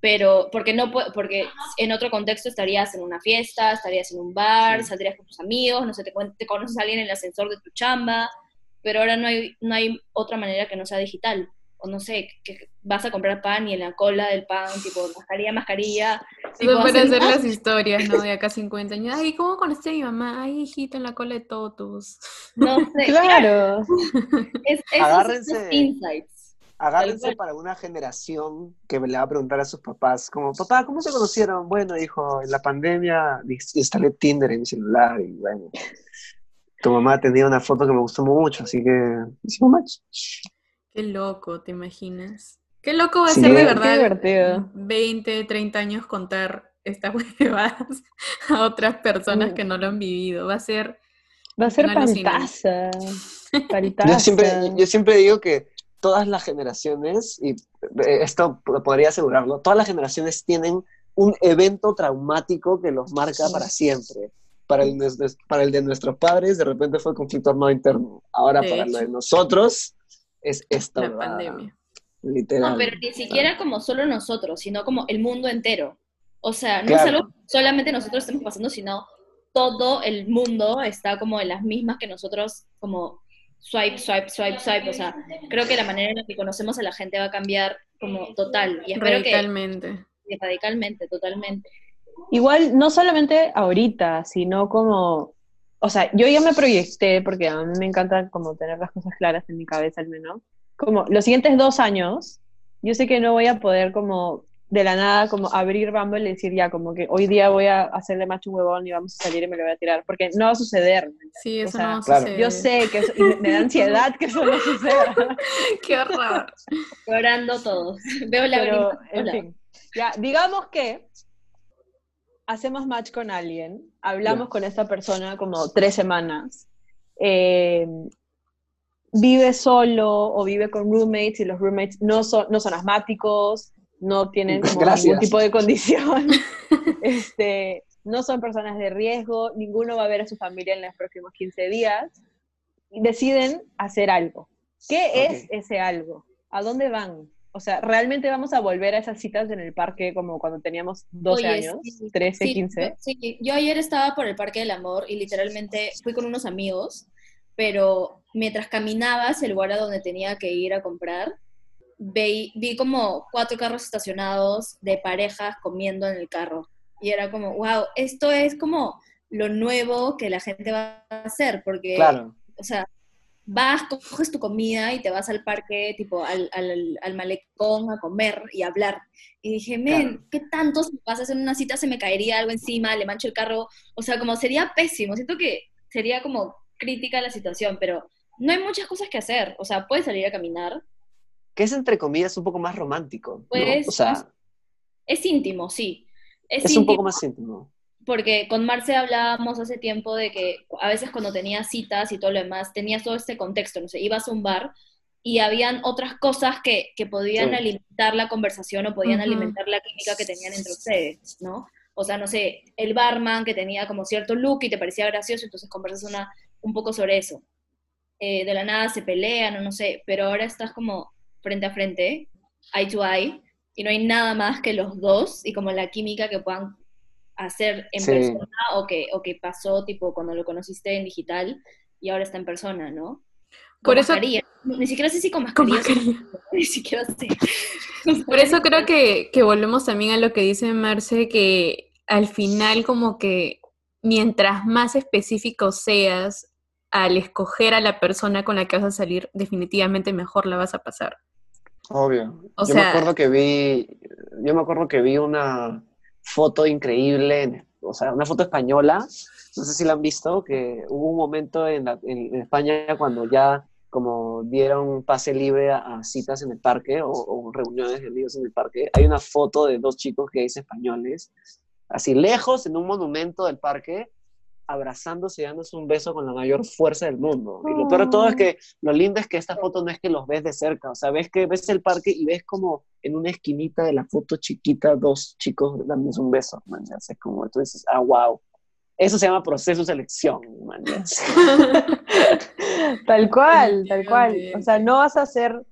pero porque no porque en otro contexto estarías en una fiesta, estarías en un bar, saldrías con tus amigos, no sé, te, te conoces a alguien en el ascensor de tu chamba, pero ahora no hay, no hay otra manera que no sea digital. O no sé, que vas a comprar pan y en la cola del pan, tipo, mascarilla, mascarilla. Tipo, pueden hacer las historias, ¿no? De acá 50 años. Ay, ¿cómo conociste a mi mamá? Ay, hijito, en la cola de todos. No sé. claro. Es, Agárrense. insights. Agárrense para una generación que le va a preguntar a sus papás, como, papá, ¿cómo se conocieron? Bueno, dijo, en la pandemia instalé Tinder en mi celular y bueno, tu mamá tenía una foto que me gustó mucho, así que hicimos match. Qué loco, ¿te imaginas? Qué loco va a ser de verdad. divertido. 20, 30 años contar estas huevadas a otras personas que no lo han vivido. Va a ser. Va a ser. Yo siempre, yo siempre digo que todas las generaciones, y eh, esto podría asegurarlo, todas las generaciones tienen un evento traumático que los marca para siempre para el, para el de nuestros padres de repente fue conflicto armado interno. Ahora para lo de nosotros es esta la pandemia. Literal. No, pero ni siquiera como solo nosotros, sino como el mundo entero. O sea, no es algo que solamente nosotros estamos pasando, sino todo el mundo está como en las mismas que nosotros, como swipe, swipe, swipe, swipe. O sea, creo que la manera en la que conocemos a la gente va a cambiar como total. Y espero radicalmente. Que, radicalmente, totalmente. Igual, no solamente ahorita, sino como, o sea, yo ya me proyecté, porque a mí me encanta como tener las cosas claras en mi cabeza al menos, como los siguientes dos años, yo sé que no voy a poder como de la nada como abrir Bumble y decir ya como que hoy día voy a hacerle macho un huevón y vamos a salir y me lo voy a tirar, porque no va a suceder. Sí, eso no va a suceder. Yo sé que me da ansiedad que eso no suceda. Qué horror. Llorando todos. Veo la Pero, en fin. Ya, digamos que hacemos match con alguien, hablamos con esta persona como tres semanas, eh, vive solo o vive con roommates y los roommates no son, no son asmáticos, no tienen ningún tipo de condición, este, no son personas de riesgo, ninguno va a ver a su familia en los próximos 15 días, y deciden hacer algo. ¿Qué es ese algo? ¿A dónde van? O sea, ¿realmente vamos a volver a esas citas en el parque como cuando teníamos 12 años, 13, 15? Sí, yo ayer estaba por el Parque del Amor y literalmente fui con unos amigos, pero mientras caminaba hacia el lugar a donde tenía que ir a comprar, vi, vi como cuatro carros estacionados de parejas comiendo en el carro. Y era como, wow, esto es como lo nuevo que la gente va a hacer, porque, claro. o sea, vas, coges tu comida y te vas al parque, tipo al, al, al malecón a comer y a hablar. Y dije, men, ¿qué tanto si pasas en una cita se me caería algo encima, le mancho el carro? O sea, como sería pésimo. Siento que sería como crítica la situación, pero no hay muchas cosas que hacer. O sea, puedes salir a caminar. Que es, entre comillas, un poco más romántico. Pues, o sea, es, íntimo, sí. Es, un poco más íntimo porque con Marce hablábamos hace tiempo de que a veces cuando tenías citas y todo lo demás, tenías todo este contexto, no sé, ibas a un bar y habían otras cosas que, que podían alimentar la conversación o podían alimentar la química que tenían entre ustedes, ¿no? O sea, no sé, el barman que tenía como cierto look y te parecía gracioso, entonces conversas una, un poco sobre eso. Eh, de la nada se pelean o no sé, pero ahora estás como frente a frente, eye to eye, y no hay nada más que los dos y como la química que puedan hacer en persona o que, o que pasó tipo cuando lo conociste en digital y ahora está en persona, ¿no? Por eso, Ni siquiera sé si con mascarilla. Ni siquiera sé. Por eso creo que, que volvemos también a lo que dice Marce, que al final como que mientras más específico seas al escoger a la persona con la que vas a salir, definitivamente mejor la vas a pasar. Obvio. yo me acuerdo que vi, yo me acuerdo que vi una, foto increíble, o sea, una foto española, no sé si la han visto, que hubo un momento en, España cuando ya como dieron pase libre a, citas en el parque o, reuniones de amigos en el parque, hay una foto de dos chicos gays españoles, así lejos en un monumento del parque, abrazándose y dándose un beso con la mayor fuerza del mundo. Y lo peor de todo es que lo lindo es que esta foto no es que los ves de cerca, o sea, ves que ves el parque y ves como en una esquinita de la foto chiquita dos chicos dándose un beso, man, es como tú dices, ah, wow. Eso se llama proceso de selección, man. tal cual, tal cual. O sea, no vas a ser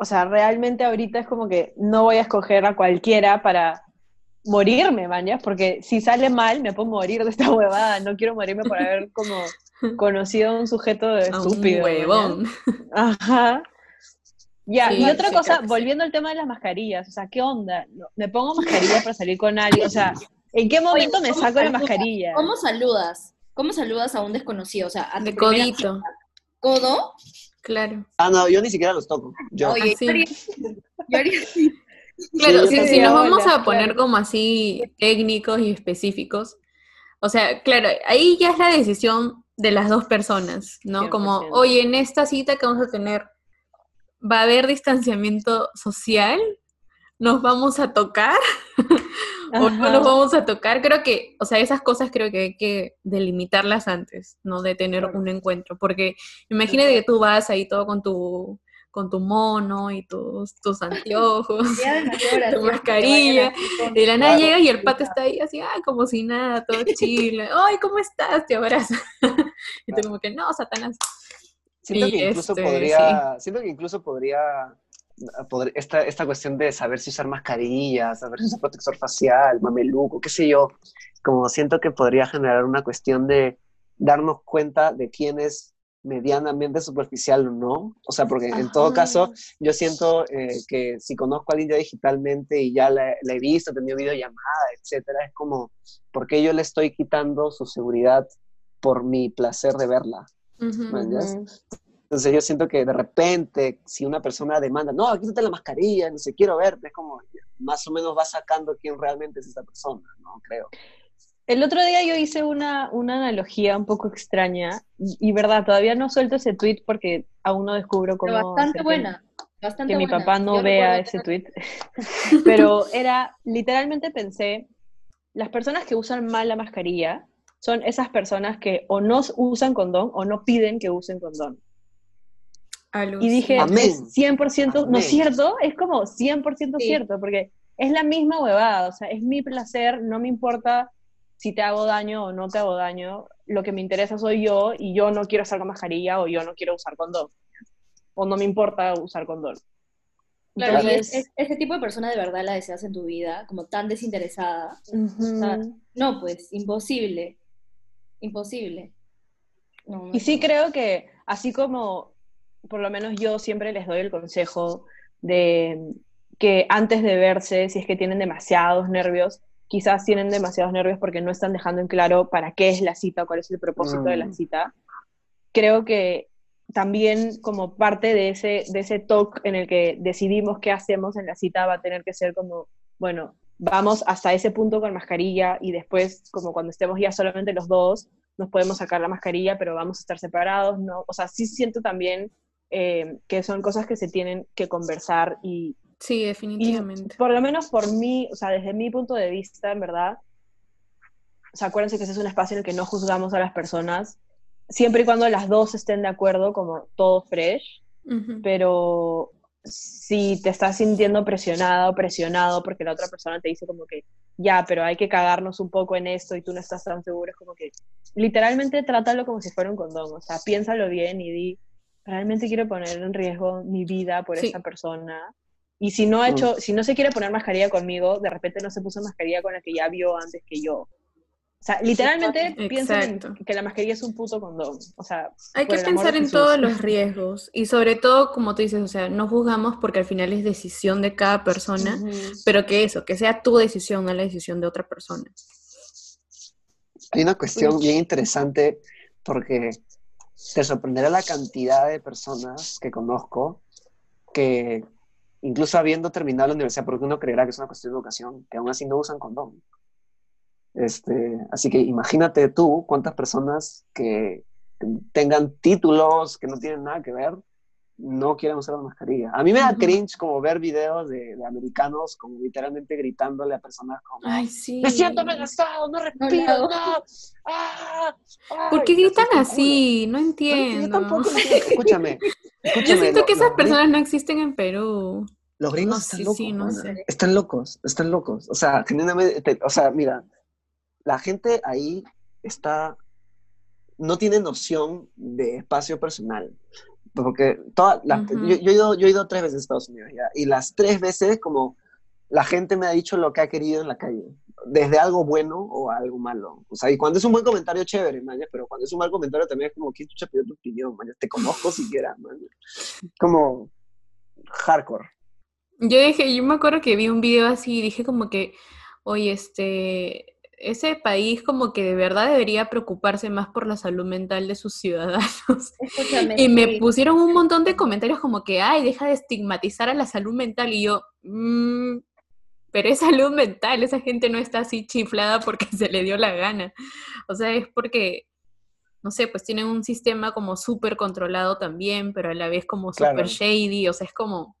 o sea, realmente ahorita es como que no voy a escoger a cualquiera para morirme, mañas, porque si sale mal me puedo morir de esta huevada, no quiero morirme por haber como conocido a un sujeto estúpido. Un huevón. Ajá. Ya, y otra cosa, volviendo al tema de las mascarillas, o sea, ¿qué onda? ¿Me pongo mascarilla para salir con alguien? O sea, ¿en qué momento me saco la mascarilla? ¿Cómo saludas? ¿Cómo saludas a un desconocido? O sea, a de codito. ¿Codo? Claro. Ah, no, yo ni siquiera los toco. Yo. Oye, Así. yo haría así. Claro, Sí, si, nos vamos a poner como así técnicos y específicos, o sea, claro, ahí ya es la decisión de las dos personas, ¿no? Como, 100%. oye, en esta cita que vamos a tener, ¿va a haber distanciamiento social? ¿Nos vamos a tocar? ¿O no nos vamos a tocar? Creo que, o sea, esas cosas creo que hay que delimitarlas antes, ¿no? De tener Claro. un encuentro, porque imagínate que tú vas ahí todo con tu con tu mono y tus, tus anteojos, que mascarilla, y de la nada llega y el pato está ahí así, ah, como si nada, todo chile. Ay, ¿cómo estás? Te abraza. y tú como que, no, Satanás. Siento Y que incluso este, podría, siento que incluso podría, poder- esta, esta cuestión de saber si usar mascarillas, saber si usar protector facial, mameluco, qué sé yo, como siento que podría generar una cuestión de darnos cuenta de quién es medianamente superficial o no. O sea, porque en todo Ajá. caso, yo siento eh, que si conozco a alguien ya digitalmente y ya la, la he visto, he tenido videollamada, etcétera, es como, ¿por qué yo le estoy quitando su seguridad por mi placer de verla? ¿ya? Ujú. Entonces yo siento que de repente, si una persona demanda, no, quítate la mascarilla, no sé, quiero verte, es como, más o menos va sacando quién realmente es esa persona, ¿no? Creo. El otro día yo hice una, una analogía un poco extraña y, y verdad, todavía no suelto ese tweet porque aún no descubro cómo Pero bastante buena. Bastante que mi papá no Yo vea ese tweet. Pero era, literalmente pensé, las personas que usan mal la mascarilla son esas personas que o no usan condón o no piden que usen condón. Y dije, Amén. es 100%, ¿no es cierto? Es como 100% Sí. cierto, porque es la misma huevada, o sea, es mi placer, no me importa si te hago daño o no te hago daño, lo que me interesa soy yo y yo no quiero usar con mascarilla o yo no quiero usar condón. O no me importa usar condón. Claro, y Entonces, es- es- ese tipo de persona de verdad la deseas en tu vida, como tan desinteresada. sea, No, pues, imposible. Imposible. No, no Y sí creo que así como, por lo menos yo siempre les doy el consejo de que antes de verse, si es que tienen demasiados nervios, quizás tienen demasiados nervios porque no están dejando en claro para qué es la cita o cuál es el propósito de la Mm. cita. Creo que también como parte de ese, de ese talk en el que decidimos qué hacemos en la cita va a tener que ser como, bueno, vamos hasta ese punto con mascarilla y después, como cuando estemos ya solamente los dos, nos podemos sacar la mascarilla, pero vamos a estar separados, ¿no? O sea, sí siento también eh, que son cosas que se tienen que conversar y, Sí, y definitivamente. por lo menos por mí, o sea, desde mi punto de vista, en verdad, o sea, acuérdense que ese es un espacio en el que no juzgamos a las personas, siempre y cuando las dos estén de acuerdo, como todo fresh, pero si te estás sintiendo presionada o presionado porque la otra persona te dice como que ya, pero hay que cagarnos un poco en esto y tú no estás tan seguro, es como que literalmente trátalo como si fuera un condón, o sea, piénsalo bien y di, realmente quiero poner en riesgo mi vida por Sí. esa persona. Y si no ha hecho, si no se quiere poner mascarilla conmigo, de repente no se puso mascarilla con la que ya vio antes que yo. O sea, literalmente Exacto. que la mascarilla es un puto condón. O sea, Hay que pensar en Jesús. todos los riesgos y sobre todo, como tú dices, o sea, no juzgamos porque al final es decisión de cada persona, pero que eso, que sea tu decisión, no la decisión de otra persona. Hay una cuestión bien interesante porque te sorprenderá la cantidad de personas que conozco que, incluso habiendo terminado la universidad, porque uno creerá que es una cuestión de educación, que aún así no usan condón. Este, así que imagínate tú cuántas personas que tengan títulos que no tienen nada que ver no quieren usar la mascarilla. A mí me da cringe como ver videos de, de americanos como literalmente gritándole a personas como Ay, sí. me siento amenazado, no respiro, No. Ah, ay, ¿Por qué gritan así? No entiendo. yo tampoco entiendo. Escúchame, escúchame. Yo siento que esas personas no existen en Perú. Los gringos No, están sí, locos. sí, no mana. sé. Están locos, están locos. O sea, genuinamente, te- o sea, mira, la gente ahí está, no tiene noción de espacio personal. Porque toda la- Ujú. yo, yo he ido, yo he ido tres veces a Estados Unidos ya, y las tres veces como la gente me ha dicho lo que ha querido en la calle, desde algo bueno o algo malo. O sea, y cuando es un buen comentario, chévere, man, pero cuando es un mal comentario también es como, ¿quién chucha pidió tu opinión, man? Te conozco siquiera, man. Como hardcore. Yo dije, yo me acuerdo que vi un video así y dije como que, oye, este, ese país como que de verdad debería preocuparse más por la salud mental de sus ciudadanos. Escúchame. Y me sí. pusieron un montón de comentarios como que, ay, deja de estigmatizar a la salud mental. Y yo, "Mm, pero es salud mental, esa gente no está así chiflada porque se le dio la gana. O sea, es porque, no sé, pues tienen un sistema como súper controlado también, pero a la vez como súper Claro. shady, o sea, es como...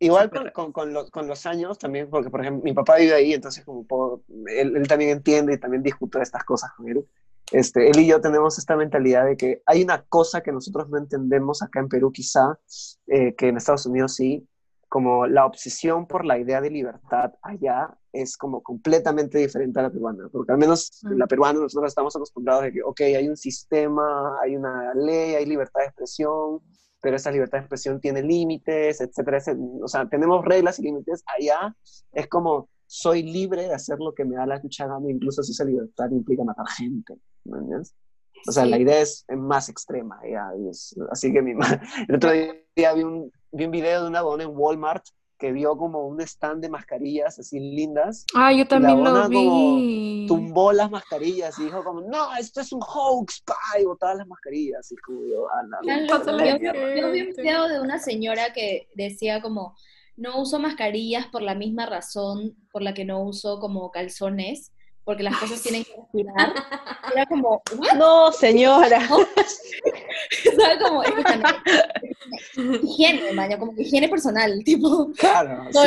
Igual con, con, con los, con los años también, porque por ejemplo mi papá vive ahí, entonces como puedo- él, él también entiende y también discuto de estas cosas con él. Este, él y yo tenemos esta mentalidad de que hay una cosa que nosotros no entendemos acá en Perú quizá, eh, que en Estados Unidos sí, como la obsesión por la idea de libertad allá es como completamente diferente a la peruana, porque al menos Mm. la peruana nosotros estamos acostumbrados de que, ok, hay un sistema, hay una ley, hay libertad de expresión, pero esa libertad de expresión tiene límites, etcétera, etcétera. O sea, tenemos reglas y límites. Allá es como, soy libre de hacer lo que me da la gana, incluso si esa libertad implica matar gente. ¿me entiendes? O sea, Sí. la idea es más extrema. ya, es- así que mi el otro día vi un, vi un video de una dona en Walmart que vio como un stand de mascarillas así lindas, Ah, yo también lo bona como vi. tumbó las mascarillas y dijo como, no, esto es un hoax, pa, y botaba las mascarillas. Y como yo, a la Tan Pasa loco. la Yo, vi un video de una señora que decía como, no uso mascarillas por la misma razón por la que no uso como calzones, porque las cosas tienen que respirar. Era como, ¿what? No, señora. ¿Sabes? Como, escúchame, higiene, maño, como que higiene personal, tipo, Claro, Todo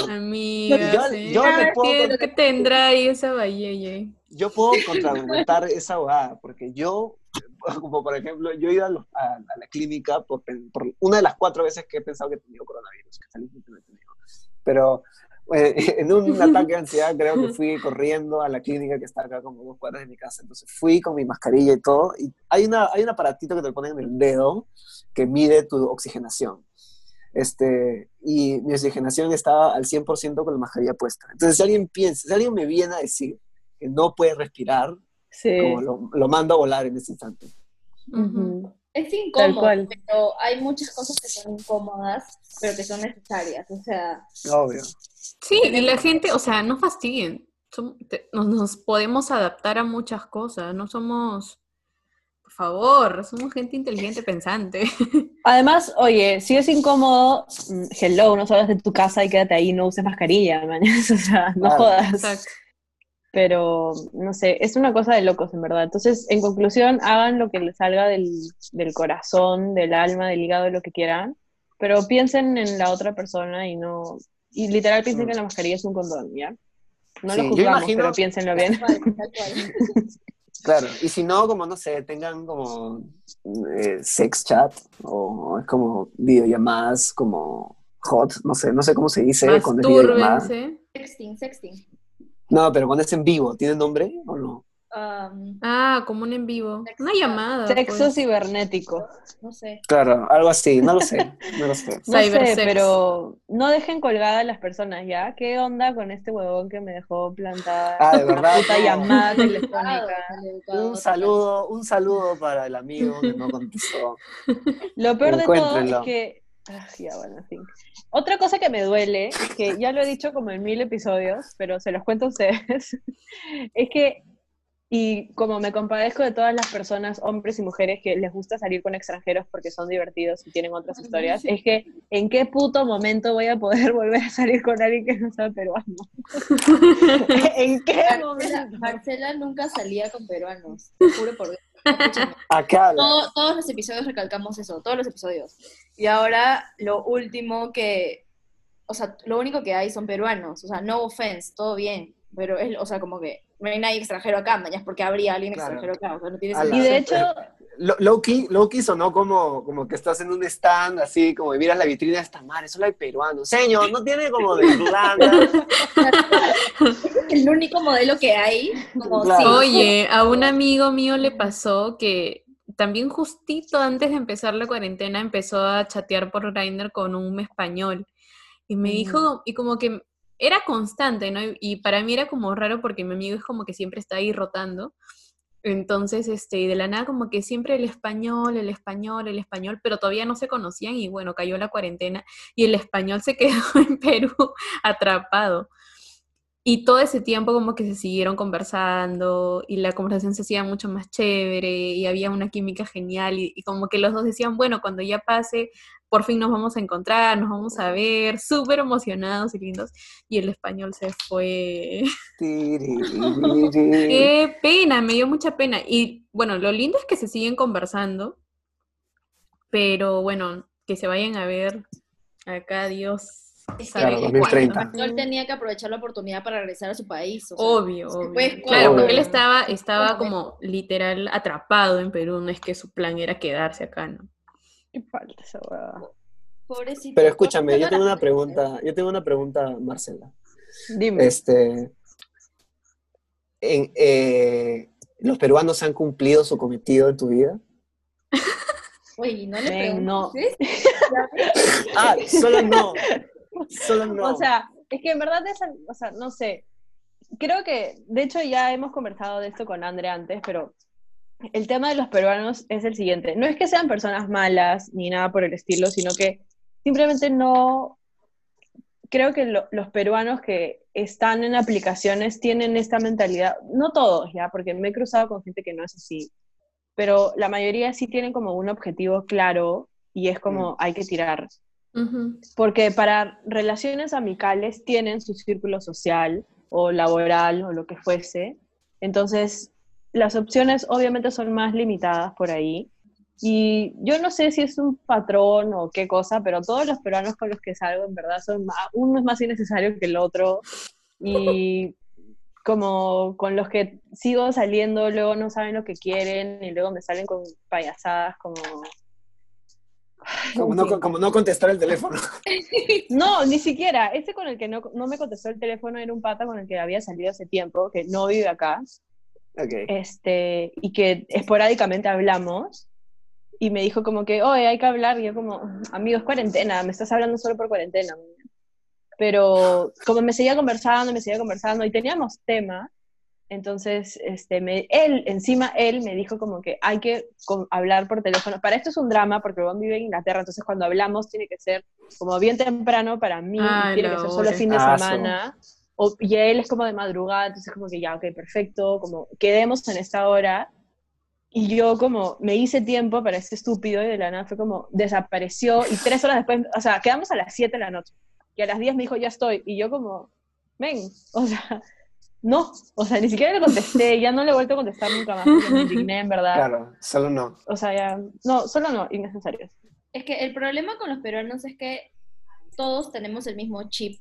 sí. Amiga, Yo- sí. yo le puedo ¿Qué, qué tendrá ahí esa valleye? yo puedo contraargumentar esa abogada, porque yo, como por ejemplo, yo he ido a, los- a- a la clínica por, por una de las cuatro veces que he pensado que he tenido coronavirus, que felizmente no he tenido. Pero en un ataque de ansiedad creo que fui corriendo a la clínica que está acá como dos cuadras de mi casa, entonces fui con mi mascarilla y todo, y hay, una, hay un aparatito que te ponen en el dedo que mide tu oxigenación. Este, y mi oxigenación estaba al 100% con la mascarilla puesta. Entonces, si alguien piensa, si alguien me viene a decir que no puede respirar, Sí. como lo, lo mando a volar en ese instante. Ujú. Es incómodo, pero hay muchas cosas que son incómodas, pero que son necesarias, o sea, Obvio. Sí, y la gente, o sea, no fastidien. Som- te- nos, nos podemos adaptar a muchas cosas, no somos, por favor, somos gente inteligente pensante. Además, oye, si es incómodo, mm, hello, no salgas de tu casa y quédate ahí, no uses mascarilla, man. O sea, no jodas. Exacto. Pero, no sé, es una cosa de locos, en verdad. Entonces, en conclusión, hagan lo que les salga del, del corazón, del alma, del hígado, de lo que quieran, pero piensen en la otra persona y no... Y literal piensen Mm. que la mascarilla es un condón, ¿ya? No Sí, lo juzgamos, imagino- pero piénsenlo bien. tal cual, tal cual. Claro. Y si no, como no sé, tengan como eh, sex chat o es como videollamadas como hot, no sé, no sé cómo se dice. Mastúrbense. Sexting, sexting. No, pero cuando es en vivo, ¿tiene nombre o no? Um, Ah, como un en vivo. Una llamada. Sexo pues. cibernético. no sé. Claro, algo así, no lo sé, no lo sé. No sé, pero no dejen colgadas las personas, ¿ya? ¿Qué onda con este huevón que me dejó plantada? Ah, de verdad. Puta no. llamada telefónica. Un saludo, un saludo para el amigo que no contestó. Lo peor de todo es que. Ah, ya, bueno, en fin. Otra cosa que me duele, que ya lo he dicho como en mil episodios, pero se los cuento a ustedes, es que, y como me compadezco de todas las personas, hombres y mujeres, que les gusta salir con extranjeros porque son divertidos y tienen otras historias, es que en qué puto momento voy a poder volver a salir con alguien que no sea peruano. ¿En qué Marcela, momento? Marcela nunca salía con peruanos, te juro por Dios. Acá, Todo- todos los episodios recalcamos eso, todos los episodios. Y ahora lo último que, o sea, lo único que hay son peruanos, o sea, no offense, todo bien, pero es, o sea, como que no hay nadie extranjero acá, mañas, porque habría alguien Claro. extranjero acá, o sea, no tiene sentido. Y de hecho, Lo- Loki, Loki sonó como, como que estás en un stand, así como miras la vitrina de esta madre, solo hay peruanos. Señor, no tiene como de Irlanda. el único modelo que hay, como Claro. sí, Oye, a un amigo mío le pasó que también justito antes de empezar la cuarentena empezó a chatear por Grindr con un español. Y me dijo, y como que era constante, ¿no? Y, para mí era como raro porque mi amigo es como que siempre está ahí rotando. Entonces, este, y de la nada como que siempre el español, el español, el español, pero todavía no se conocían y bueno, cayó la cuarentena y el español se quedó en Perú atrapado. Y todo ese tiempo como que se siguieron conversando y la conversación se hacía mucho más chévere y había una química genial y, como que los dos decían, bueno, cuando ya pase, por fin nos vamos a encontrar, nos vamos a ver, súper emocionados y lindos. Y el español se fue. Qué pena, me dio mucha pena. Y bueno, lo lindo es que se siguen conversando, pero bueno, que se vayan a ver acá, Dios claro, 2030. Él tenía que aprovechar la oportunidad para regresar a su país. obvio, obvio. claro, porque él estaba, estaba como literal atrapado en Perú, no es que su plan era quedarse acá, ¿no? Qué falta esa Pobrecito. Pero escúchame, yo tengo una pregunta, yo tengo una pregunta, Marcela. Dime. Este, eh, ¿Los peruanos han cumplido su cometido en tu vida? Oye, no le pregunto. No. ah, solo no. Solo no. O sea, es que en verdad, o sea, no sé. Creo que, de hecho, ya hemos conversado de esto con André antes, pero el tema de los peruanos es el siguiente. No es que sean personas malas ni nada por el estilo, sino que simplemente no... Creo que los peruanos que están en aplicaciones tienen esta mentalidad, no todos ya, porque me he cruzado con gente que no es así, pero la mayoría sí tienen como un objetivo claro y es como mm. hay que tirar. Porque para relaciones amicales tienen su círculo social o laboral o lo que fuese. Entonces, las opciones obviamente son más limitadas por ahí. Y yo no sé si es un patrón o qué cosa, pero todos los peruanos con los que salgo, en verdad, son uno es más innecesario que el otro. Y como con los que sigo saliendo, luego no saben lo que quieren y luego me salen con payasadas como como no, como no contestar el teléfono. No, ni siquiera. Ese con el que no, me contestó el teléfono era un pata con el que había salido hace tiempo, que no vive acá. Este, y que esporádicamente hablamos. Y me dijo como que, oye, hay que hablar. Y yo como, amigo, es cuarentena, me estás hablando solo por cuarentena. Pero como me seguía conversando, me seguía conversando y teníamos tema, entonces, este, me, él, encima él me dijo como que hay que hablar por teléfono. Para esto es un drama porque Juan vive en Inglaterra, entonces cuando hablamos tiene que ser como bien temprano para mí, tiene que ser solo fin de ah, semana. O, y él es como de madrugada, entonces como que ya, ok, perfecto, como quedemos en esta hora. Y yo como me hice tiempo para ese estúpido y de la nada fue como desapareció y tres horas después, o sea, quedamos a las 7 de la noche. Y a las 10 me dijo, ya estoy. Y yo como, ven, o sea, no, o sea, ni siquiera le contesté, ya no le he vuelto a contestar nunca más, me indigné, en verdad. Claro, solo no. O sea, ya, no, solo no, innecesarios. Es que el problema con los peruanos es que todos tenemos el mismo chip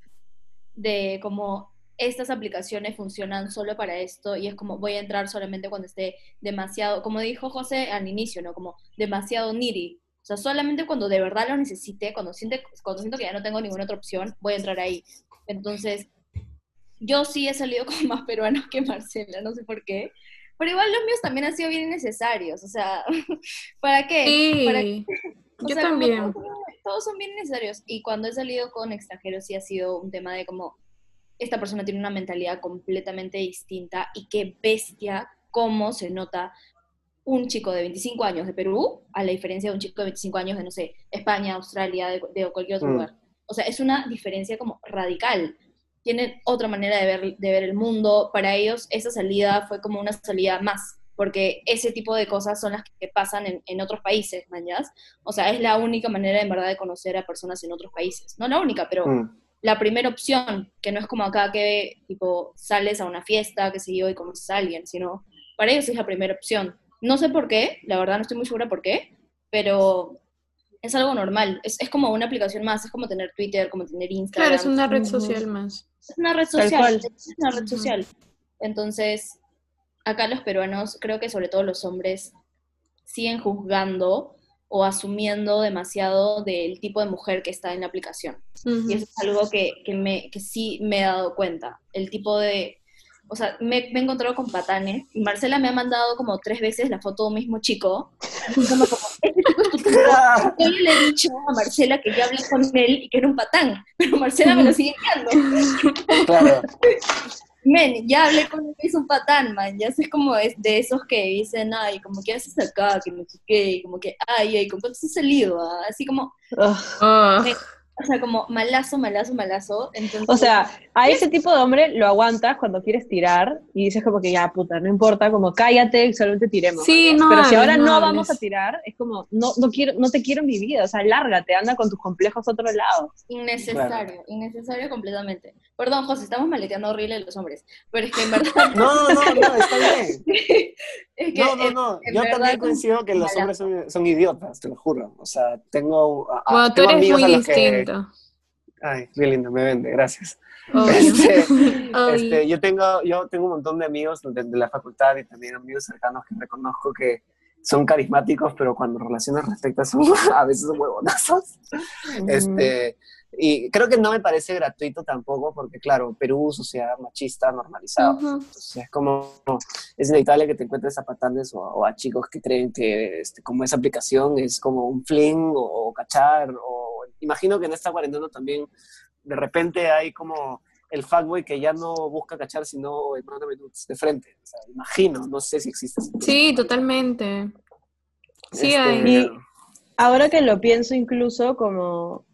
de como estas aplicaciones funcionan solo para esto y es como voy a entrar solamente cuando esté demasiado, como dijo José al inicio, ¿no? Como demasiado needy. O sea, solamente cuando de verdad lo necesite, cuando, siente, cuando siento que ya no tengo ninguna otra opción, voy a entrar ahí. Entonces, yo sí he salido con más peruanos que Marcela, no sé por qué. Pero igual los míos también han sido bien necesarios, o sea, ¿para qué? Sí, yo también. Todos, son bien necesarios. Y cuando he salido con extranjeros sí ha sido un tema de como, esta persona tiene una mentalidad completamente distinta y qué bestia cómo se nota un chico de 25 años de Perú a la diferencia de un chico de 25 años de, no sé, España, Australia, de, cualquier otro mm. lugar. O sea, es una diferencia como radical tienen otra manera de ver, de ver el mundo. Para ellos esa salida fue como una salida más, porque ese tipo de cosas son las que pasan en, en otros países, mañas. O sea, es la única manera en verdad de conocer a personas en otros países. No la única, pero mm. la primera opción, que no es como acá que tipo sales a una fiesta, que sé yo, y conoces a alguien, sino para ellos es la primera opción. No sé por qué, la verdad no estoy muy segura por qué, pero es algo normal. Es, es, como una aplicación más, es como tener Twitter, como tener Instagram. Claro, es una red social más. Es una red social, es una red social. Entonces, acá los peruanos, creo que sobre todo los hombres, siguen juzgando o asumiendo demasiado del tipo de mujer que está en la aplicación. Y eso es algo que, que, me, que sí me he dado cuenta. El tipo de o sea, me, me he encontrado con patanes y Marcela me ha mandado como tres veces la foto de un mismo chico. Como, este chico es tu tipo. Yo le he dicho a Marcela que yo hablé con él y que era un patán, pero Marcela me lo sigue enviando. Claro. Men, ya hablé con él, es un patán, man. Ya es como es de esos que dicen, ay, como que haces acá, que no sé qué, y como que, ay, ay, ¿con cuánto has salido? ah? Así como. Ah, o sea, como malazo, malazo, malazo. Entonces, O sea, a ese tipo de hombre lo aguantas cuando quieres tirar y dices como que ya, puta, no importa, como cállate, solamente tiremos. Sí, ¿no? Pero si ahora no vamos a tirar, es como, no, no, quiero, no te quiero en mi vida, o sea, lárgate, anda con tus complejos a otro lado. innecesario, innecesario completamente. Perdón, José, estamos maleteando horrible los hombres, pero es que en verdad, No, no, no, está bien. es que No, no, no. Yo verdad también coincido que los hombres son, son idiotas, te lo juro. O sea, tengo, a- bueno, tú tengo eres amigos muy a los que- Ay, qué lindo, me vende, gracias. Este, este, yo, tengo, yo tengo un montón de amigos de, de la facultad y también amigos cercanos que reconozco que son carismáticos, pero cuando relaciones respectas son a veces son huevonazos. Este, y creo que no me parece gratuito tampoco, porque claro, Perú, sociedad machista normalizada. Ujú. Entonces, es como, es inevitable que te encuentres a patanes o, o a chicos que creen que este, como esa aplicación es como un fling o, o cachar, o imagino que en esta cuarentena también de repente hay como el fuckboy que ya no busca cachar, sino el nudes de frente. O sea, imagino, no sé si existe. Sí, totalmente. Sí Este, hay. Y ahora que lo pienso incluso como...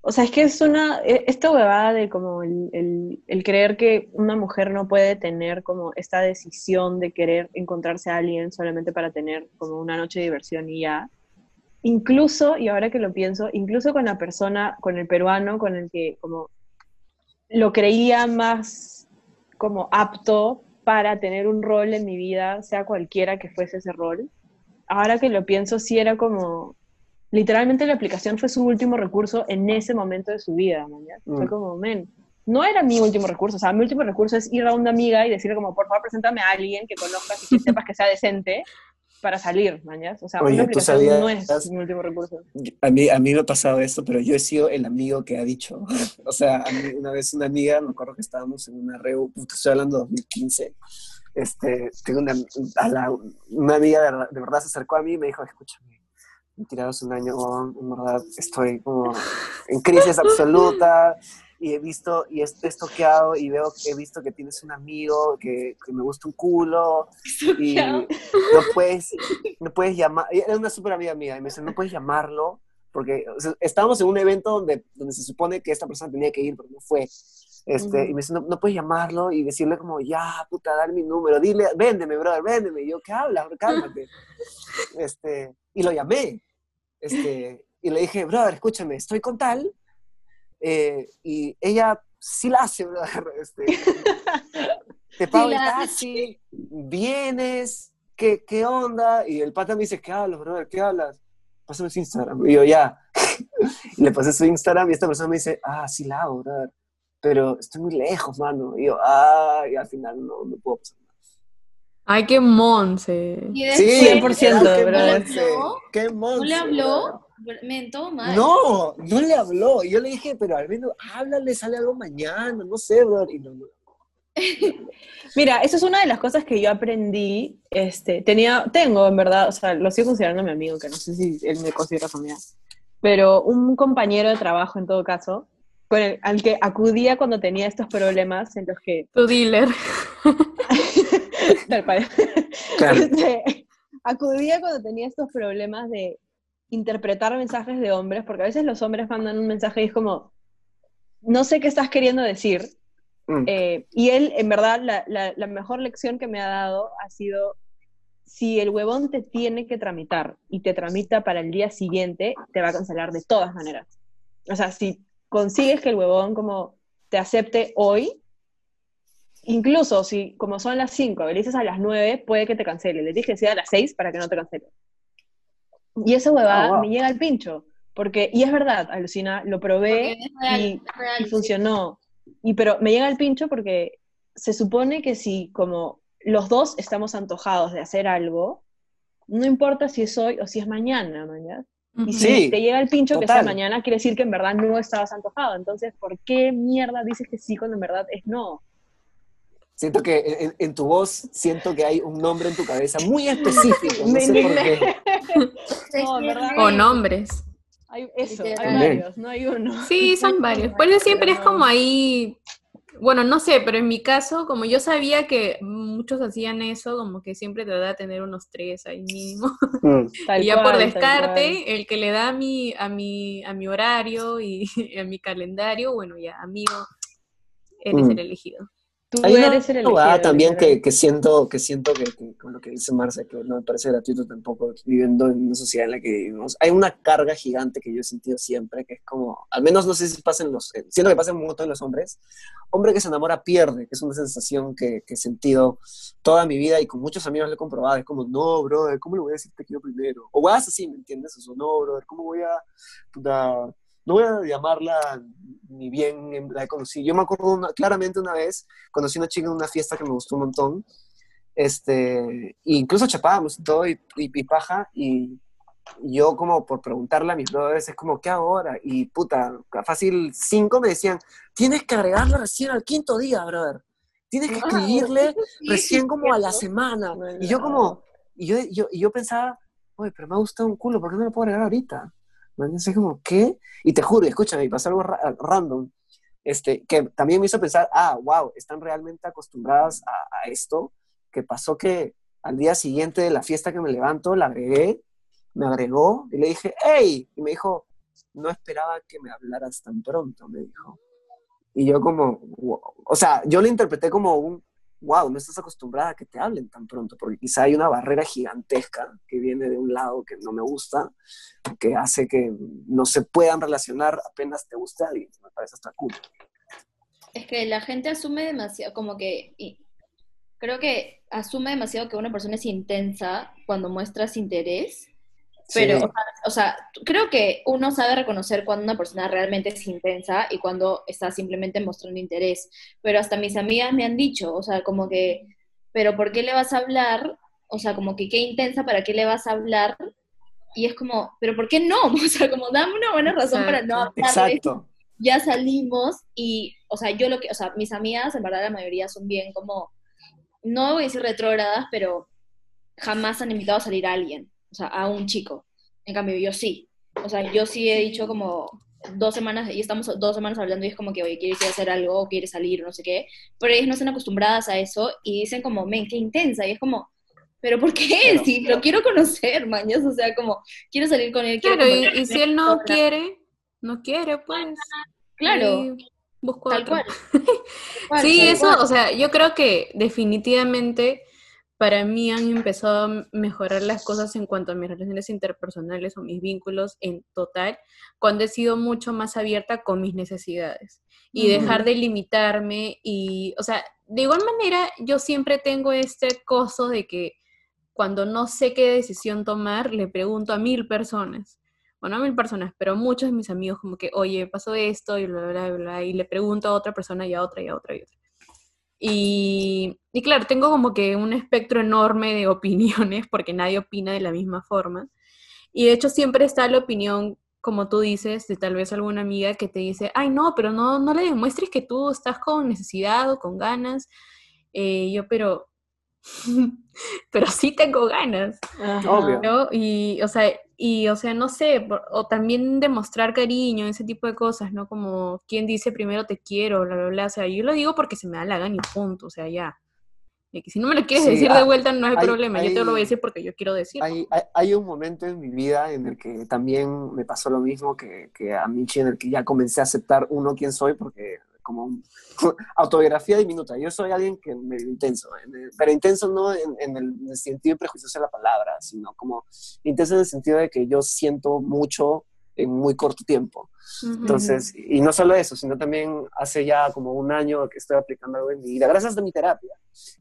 O sea, es que es una... e- Esta huevada de como el, el- el creer que una mujer no puede tener como esta decisión de querer encontrarse a alguien solamente para tener como una noche de diversión y ya. Incluso, y ahora que lo pienso, incluso con la persona, con el peruano, con el que como lo creía más como apto para tener un rol en mi vida, sea cualquiera que fuese ese rol, ahora que lo pienso, sí era como, literalmente la aplicación fue su último recurso en ese momento de su vida, man, ¿ya? Fue Mm. como, men, no era mi último recurso, o sea, mi último recurso es ir a una amiga y decirle como, por favor, preséntame a alguien que conozcas y que sepas que sea decente para salir, ¿ya? O sea, Oye, una ¿tú aplicación sabías- no es mi último recurso. A mí, a mí me ha pasado esto, pero yo he sido el amigo que ha dicho. O sea, a mí una vez una amiga, me acuerdo que estábamos en una reu, puta, estoy hablando de 2015. Este, tengo una, a la- una amiga de, verdad- de verdad se acercó a mí y me dijo, escúchame, me tirados un año, en verdad estoy como en crisis absoluta y he visto, y he estoqueado y veo, he visto que tienes un amigo que, que me gusta un culo y no puedes, no puedes llamar, era una súper amiga mía, y me dice, no puedes llamarlo, porque o sea, estábamos en un evento donde, donde se supone que esta persona tenía que ir, pero no fue. Este, Ujú. Y me dice, no, no puedes llamarlo y decirle como, ya, puta, dale mi número, dile, véndeme, brother, véndeme. Y yo, ¿qué hablas? Cálmate. Este, y lo llamé. Este, y le dije, brother, escúchame, estoy con tal. Eh, y ella sí la hace, brother. Este, te pago Sí el taxi, vienes, ¿qué, ¿qué onda? Y el pata me dice, ¿qué hablas, brother? ¿Qué hablas? Pásame su Instagram. Y yo, ya. y le pasé su Instagram y esta persona me dice, ah, sí la hago, brother. Pero estoy muy lejos, mano. Y yo, ah, y al final no, no puedo pasar nada. Ay, qué monse. Sí, después, 100%, qué bro. monse, qué ¿No le monse, habló? Men, todo mal. No, no le habló. Y yo le dije, pero al menos háblale, sale algo mañana, no sé, brother. Y no, no. Mira, eso es una de las cosas que yo aprendí, este, tenía, tengo en verdad, o sea, lo sigo considerando mi amigo, que no sé si él me considera su amiga, pero un compañero de trabajo en todo caso, con el- al que acudía cuando tenía estos problemas en los que, Tu dealer. tal Claro. Este, acudía cuando tenía estos problemas de interpretar mensajes de hombres, porque a veces los hombres mandan un mensaje y es como, no sé qué estás queriendo decir, Mm. eh, y él, en verdad, la, la- la mejor lección que me ha dado ha sido, si el huevón te tiene que tramitar y te tramita para el día siguiente, te va a cancelar de todas maneras. O sea, si consigues que el huevón como te acepte hoy, incluso si como son las 5, le dices a las 9, puede que te cancele. Le dije que sea a las 6 para que no te cancele. Y esa huevada Ah, wow. me llega al pincho. Porque, y es verdad, alucina, lo probé real, y- es real, y sí. funcionó. Y pero me llega el pincho porque se supone que si como los dos estamos antojados de hacer algo, no importa si es hoy o si es mañana, mañana. Y si Sí, te llega el pincho que sea mañana, quiere decir que en verdad no estabas antojado. Entonces, ¿por qué mierda dices que sí cuando en verdad es no? Siento que en, en, tu voz, siento que hay un nombre en tu cabeza muy específico. No sé por qué. No, o nombres. Hay eso, hay varios, no hay uno. Sí, son varios. Pues siempre es como ahí bueno, no sé, pero en mi caso, como yo sabía que muchos hacían eso, como que siempre te da a tener unos tres ahí mínimo. Mm. y ya por descarte, el que le da a mi, a mi, a mi horario y a mi calendario, bueno, ya, amigo, eres mm. el elegido. Tú Hay eres el elegido, también que, que, siento, que siento que, con lo que dice Marcia, que no me parece gratuito tampoco, viviendo en una sociedad en la que vivimos. Hay una carga gigante que yo he sentido siempre, que es como, al menos no sé si pasa en los, eh, siento que pasa un montón en los hombres, hombre que se enamora pierde, que es una sensación que, que, he sentido toda mi vida y con muchos amigos lo he comprobado, es como, no, brother, ¿cómo le voy a decir te quiero primero? O vas así, ¿me entiendes? O no, brother, ¿cómo voy a, puta, no voy a llamarla ni bien la he conocido. Yo me acuerdo claramente una vez, conocí a una chica en una fiesta que me gustó un montón, este, incluso chapábamos y todo, y, y, paja, y yo como por preguntarle a mis brothers, es como, ¿qué ahora? Y puta, fácil, cinco me decían, tienes que agregarla recién al quinto día, brother. Tienes que escribirle recién como a la semana. Y yo como, y yo, yo, yo pensaba, oye, pero me ha gustado un culo, ¿por qué no lo puedo agregar ahorita? Entonces, como, ¿qué? Y te juro, escúchame, y pasó algo random, este, que también me hizo pensar, ah, wow, están realmente acostumbradas a, esto, que pasó que al día siguiente de la fiesta que me levanto, la agregué, me agregó, y le dije, hey, y me dijo, no esperaba que me hablaras tan pronto, me dijo. Y yo como, o sea, yo lo interpreté como un, wow, no estás acostumbrada a que te hablen tan pronto, porque quizá hay una barrera gigantesca que viene de un lado que no me gusta, que hace que no se puedan relacionar apenas te guste alguien. Me parece hasta cool. Es que la gente asume demasiado, como que, creo que asume demasiado que una persona es intensa cuando muestras interés pero, o, sea, creo que uno sabe reconocer cuando una persona realmente es intensa y cuando está simplemente mostrando interés. Pero hasta mis amigas me han dicho, o sea, como que, pero ¿por qué le vas a hablar? O sea, como que qué intensa, ¿para qué le vas a hablar? Y es como, pero ¿por qué no? O sea, como dame una buena razón para no hablar. Exacto. Ya salimos y, o sea, yo lo que, o sea, mis amigas, en verdad la mayoría son bien como, no voy a decir retrógradas, pero jamás han invitado a salir a alguien o sea, a un chico. En cambio, yo sí. O sea, yo sí he dicho como dos semanas, y estamos dos semanas hablando y es como que, oye, ¿quieres ir a hacer algo o quieres salir no sé qué? Pero ellas no están acostumbradas a eso y dicen como, men, qué intensa. Y es como, ¿pero por qué? Si lo quiero conocer, mañas. O sea, como, quiero salir con él. Claro, y, si él no quiere, no quiere, pues. Claro. Busco Tal cual. sí, eso, o sea, yo creo que definitivamente para mí han empezado a mejorar las cosas en cuanto a mis relaciones interpersonales o mis vínculos en total, cuando he sido mucho más abierta con mis necesidades y dejar de limitarme y, o sea, de igual manera yo siempre tengo este coso de que cuando no sé qué decisión tomar, le pregunto a mil personas. Bueno, a mil personas, pero muchos de mis amigos como que, oye, pasó esto y bla, bla, bla, y le pregunto a otra persona y a otra y a otra y a otra. Y, claro, tengo como que un espectro enorme de opiniones porque nadie opina de la misma forma. Y de hecho siempre está la opinión, como tú dices, de tal vez alguna amiga que te dice, ay no, pero no, no le demuestres que tú estás con necesidad o con ganas. Eh, yo, pero, pero sí tengo ganas. Obvio. Y, o sea, y, o sea, no sé, o también demostrar cariño, ese tipo de cosas, ¿no? Como, ¿quién dice primero te quiero? Bla, bla, bla. O sea, yo lo digo porque se me da la gana y punto, o sea, ya. Y que si no me lo quieres decir de ah, vuelta, no hay, problema, yo te lo voy a decir porque yo quiero decir. Hay, hay, un momento en mi vida en el que también me pasó lo mismo que, que a Michi, en el que ya comencé a aceptar uno quién soy, porque como autobiografía diminuta. Yo soy alguien que me intenso, pero intenso no en, el, sentido prejuicioso de la palabra, sino como intenso en el sentido de que yo siento mucho en muy corto tiempo. Entonces, y no solo eso, sino también hace ya como un año que estoy aplicando algo en mi vida, gracias a mi terapia,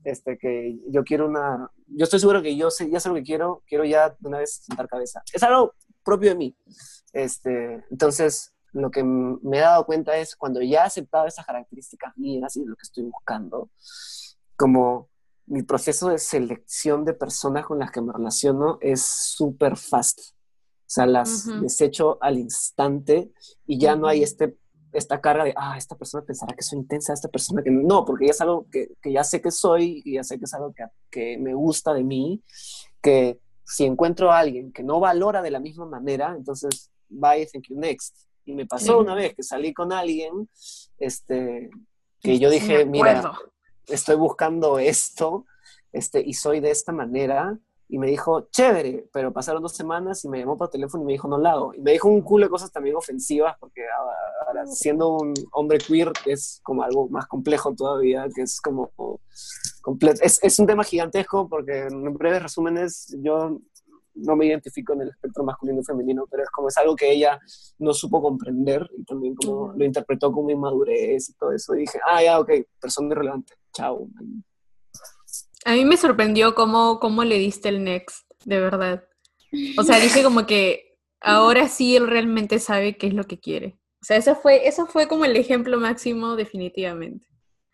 este, que yo quiero una, yo estoy seguro que yo sé, ya sé lo que quiero, quiero ya de una vez sentar cabeza. Es algo propio de mí. Este, entonces, lo que me he dado cuenta es cuando ya he aceptado esas características mías y lo que estoy buscando, como mi proceso de selección de personas con las que me relaciono es súper fast. O sea, las desecho al instante y ya no hay este esta carga de, ah, esta persona pensará que soy intensa, esta persona que no, porque ya es algo que, que ya sé que soy y ya sé que es algo que, que me gusta de mí, que si encuentro a alguien que no valora de la misma manera, entonces, bye, thank you, next. Y me pasó una vez que salí con alguien, este, que yo dije, mira, estoy buscando esto, este, y soy de esta manera, y me dijo, chévere, pero pasaron dos semanas y me llamó por teléfono y me dijo, no la hago. Y me dijo un culo de cosas también ofensivas, porque ahora, siendo un hombre queer es como algo más complejo todavía, que es como completo. Es, es un tema gigantesco porque en breves resúmenes yo no me identifico en el espectro masculino y femenino, pero es como es algo que ella no supo comprender y también como lo interpretó como inmadurez y todo eso. Y dije, ah, ya, ok, persona irrelevante, chao. A mí me sorprendió cómo, cómo le diste el next, de verdad. O sea, dije como que ahora sí él realmente sabe qué es lo que quiere. O sea, eso fue, eso fue como el ejemplo máximo definitivamente.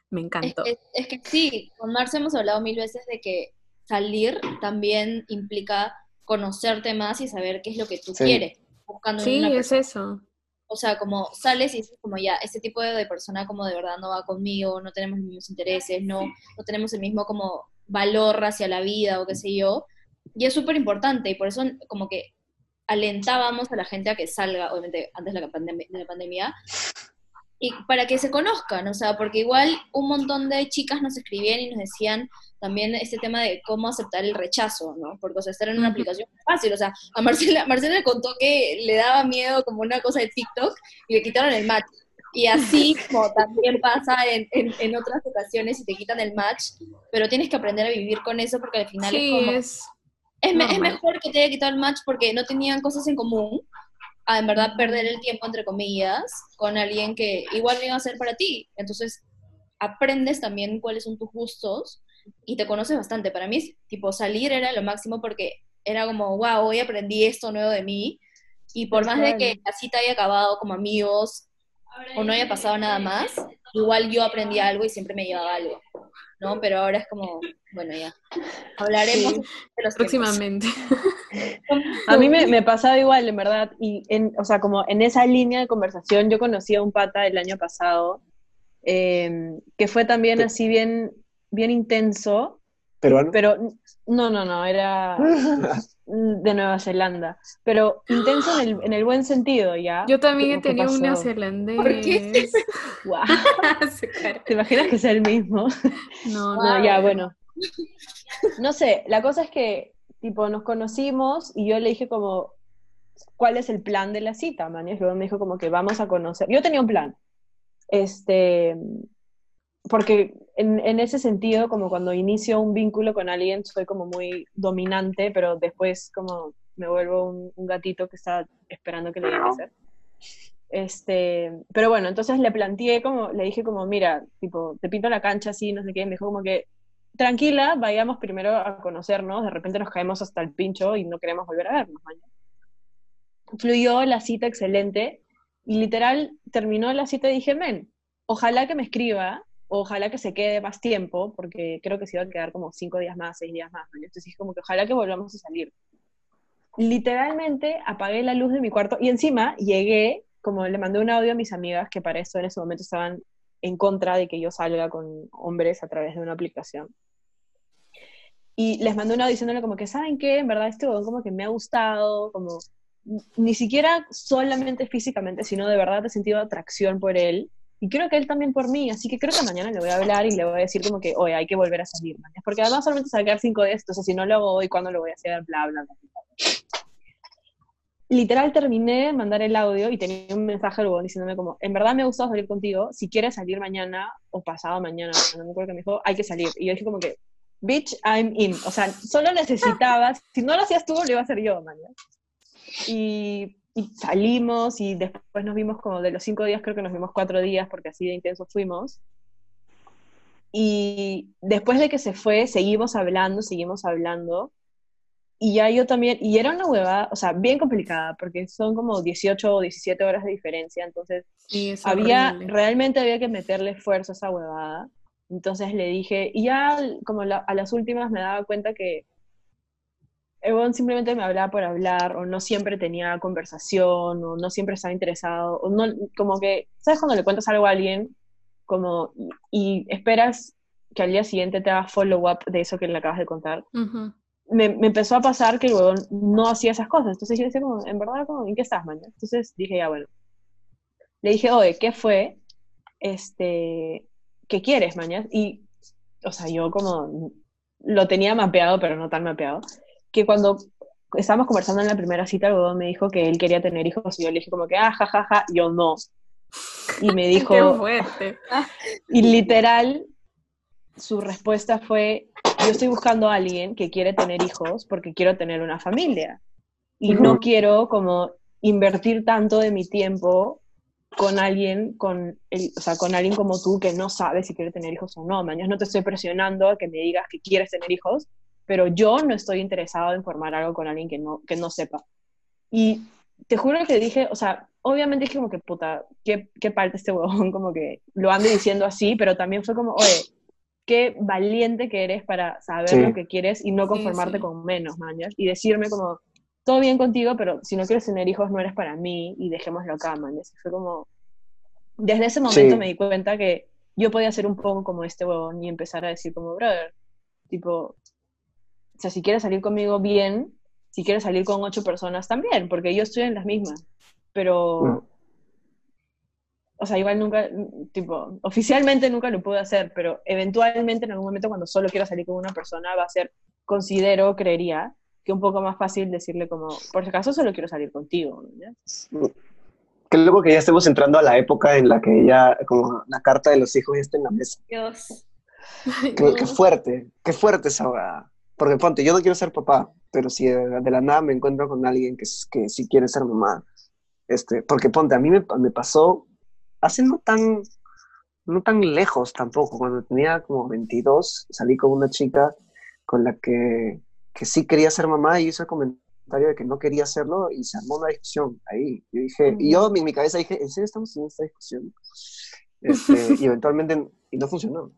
Me encantó. Es, que sí, con Marce hemos hablado mil veces de que salir también implica conocerte más y saber qué es lo que tú quieres. Buscando sí, es eso. O sea, como sales y dices como ya, este tipo de, persona como de verdad no va conmigo, no tenemos los mismos intereses, no, no tenemos el mismo como valor hacia la vida o qué sé yo. Y es súper importante y por eso como que alentábamos a la gente a que salga, obviamente antes de la, de la pandemia, y para que se conozcan, o sea, porque igual un montón de chicas nos escribían y nos decían también este tema de cómo aceptar el rechazo, ¿no? Porque, o sea, estar en una aplicación es fácil, o sea, a Marcela, Marcela le contó que le daba miedo como una cosa de TikTok y le quitaron el match. Y así como también pasa en, en, otras ocasiones y te quitan el match, pero tienes que aprender a vivir con eso porque al final es como... Es, es, mejor que te haya quitado el match porque no tenían cosas en común, a en verdad perder el tiempo, entre comillas, con alguien que igual no iba a ser para ti. Entonces, aprendes también cuáles son tus gustos y te conoces bastante. Para mí, tipo, salir era lo máximo porque era como, wow, hoy aprendí esto nuevo de mí. Y por más de que la cita haya acabado como amigos o no haya pasado nada más, igual yo aprendí algo y siempre me llevaba algo. ¿No? Pero ahora es como, bueno, ya. Hablaremos de los próximamente. a mí me, me, pasaba igual, en verdad, y en, o sea, como en esa línea de conversación, yo conocí a un pata el año pasado, em, que fue también así bien, bien intenso. ¿Peruano? Pero, no, no, no, era de Nueva Zelanda. Pero intenso en el, en el buen sentido, ¿ya? Yo también he tenido un neozelandés. ¿Por qué? wow. ¿Te imaginas que sea el mismo? No, no, ya, bueno. No sé, la cosa es que, tipo, nos conocimos y yo le dije como, ¿cuál es el plan de la cita, man? Y luego me dijo como que vamos a conocer. Yo tenía un plan. Este, porque en, ese sentido, como cuando inicio un vínculo con alguien, soy como muy dominante, pero después como me vuelvo un, gatito que está esperando que le diga hacer. Este, pero bueno, entonces le planteé como, le dije como, mira, tipo, te pinto la cancha así, no sé qué, me dijo como que, tranquila, vayamos primero a conocernos, de repente nos caemos hasta el pincho y no queremos volver a vernos. Fluyó la cita excelente y literal terminó la cita y dije, men, ojalá que me escriba ojalá que se quede más tiempo, porque creo que se iba a quedar como cinco días más, seis días más. Entonces es como que ojalá que volvamos a salir. Literalmente apagué la luz de mi cuarto y encima llegué, como le mandé un audio a mis amigas que para eso en ese momento estaban en contra de que yo salga con hombres a través de una aplicación. Y les mandé un audio diciéndole como que, ¿saben qué? En verdad este como que me ha gustado, como ni siquiera solamente físicamente, sino de verdad he sentido atracción por él y creo que él también por mí, así que creo que mañana le voy a hablar y le voy a decir como que, oye, hay que volver a salir, man. Porque además solamente quedar cinco de estos, o si no lo hago hoy, ¿cuándo lo voy a hacer? Bla, bla, bla. Literal terminé de mandar el audio y tenía un mensaje luego diciéndome como, en verdad me ha gustado salir contigo, si quieres salir mañana o pasado mañana, no me acuerdo que me dijo, hay que salir. Y yo dije como que, bitch, I'm in. O sea, solo necesitabas, si no lo hacías tú, lo iba a hacer yo, man. Y y salimos y después nos vimos como de los cinco días, creo que nos vimos cuatro días porque así de intenso fuimos. Y después de que se fue, seguimos hablando, seguimos hablando. Y ya yo también, y era una huevada, o sea, bien complicada, porque son como 18 o 17 horas de diferencia, entonces había, realmente había que meterle esfuerzo a esa huevada. Entonces le dije, y ya como a las últimas me daba cuenta que el huevón simplemente me hablaba por hablar, o no siempre tenía conversación, o no siempre estaba interesado, o no, como que, ¿sabes cuando le cuentas algo a alguien? Como, y, esperas que al día siguiente te haga follow-up de eso que le acabas de contar. me, me, empezó a pasar que el huevón no hacía esas cosas. Entonces yo decía, como, en verdad, como, ¿en qué estás, man? Entonces dije, ya, bueno. Le dije, oye, ¿qué fue? Este, ¿qué quieres, mañana? Y, o sea, yo como lo tenía mapeado, pero no tan mapeado, que cuando estábamos conversando en la primera cita, el huevón me dijo que él quería tener hijos y yo le dije como que, ah, jajaja, ja, ja. yo no. Y me dijo... Qué fuerte. Y literal, su respuesta fue, yo estoy buscando a alguien que quiere tener hijos porque quiero tener una familia. Y no quiero como invertir tanto de mi tiempo con alguien, con, el, o sea, con alguien como tú que no sabe si quiere tener hijos o no. Mañana no te estoy presionando a que me digas que quieres tener hijos, pero yo no estoy interesado en formar algo con alguien que no, que no sepa. Y te juro que dije, o sea, obviamente dije como que, puta, qué, qué parte este huevón, como que lo ande diciendo así, pero también fue como, oye, qué valiente que eres para saber lo que quieres y no conformarte con menos, mañas. Y decirme como, todo bien contigo, pero si no quieres tener hijos no eres para mí y dejémoslo acá, mañas. Fue como, desde ese momento me di cuenta que yo podía ser un poco como este huevón y empezar a decir como, brother, tipo, sea, si quieres salir conmigo bien, si quieres salir con ocho personas también, porque yo estoy en las mismas, pero... Mm o sea, igual nunca, tipo, oficialmente nunca lo pude hacer, pero eventualmente en algún momento cuando solo quiero salir con una persona va a ser, considero, creería, que un poco más fácil decirle como, por si acaso solo quiero salir contigo. ¿no? Qué loco que ya estemos entrando a la época en la que ya, como la carta de los hijos ya está en la mesa. Dios. Qué, fuerte, qué fuerte esa Porque ponte, yo no quiero ser papá, pero si de, la nada me encuentro con alguien que, que sí quiere ser mamá, este, porque ponte, a mí me, me pasó hace no tan, no tan lejos tampoco, cuando tenía como 22, salí con una chica con la que, que sí quería ser mamá y hizo el comentario de que no quería hacerlo y se armó una discusión ahí. Yo dije, y yo en mi cabeza dije, ¿en serio estamos en esta discusión? Este, y eventualmente, y no funcionó.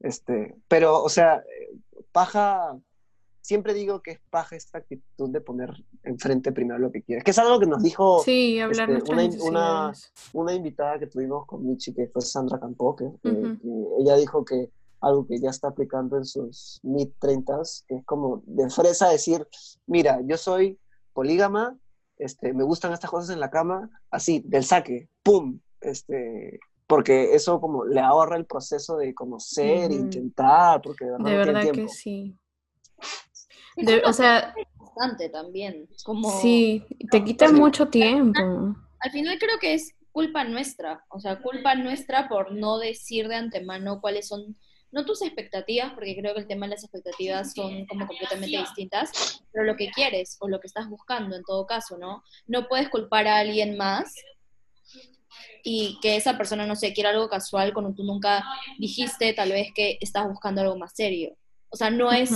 Este, pero, o sea, paja siempre digo que es paja esta actitud de poner enfrente primero lo que quieres, que es algo que nos dijo sí, hablar este, una, una, invitada que tuvimos con Michi, que fue Sandra Campo, que, ella dijo que algo que ya está aplicando en sus mid 30 que es como de fresa decir, mira, yo soy polígama, este, me gustan estas cosas en la cama, así, del saque, ¡pum! Este, porque eso como le ahorra el proceso de conocer, intentar, porque de verdad, de verdad que sí o sea, bastante también. Como, sí, te quita mucho tiempo. Al final creo que es culpa nuestra, o sea, culpa nuestra por no decir de antemano cuáles son, no tus expectativas, porque creo que el tema de las expectativas son como completamente distintas, pero lo que quieres o lo que estás buscando en todo caso, ¿no? No puedes culpar a alguien más y que esa persona no sé, quiera algo casual cuando tú nunca dijiste tal vez que estás buscando algo más serio. O sea, no es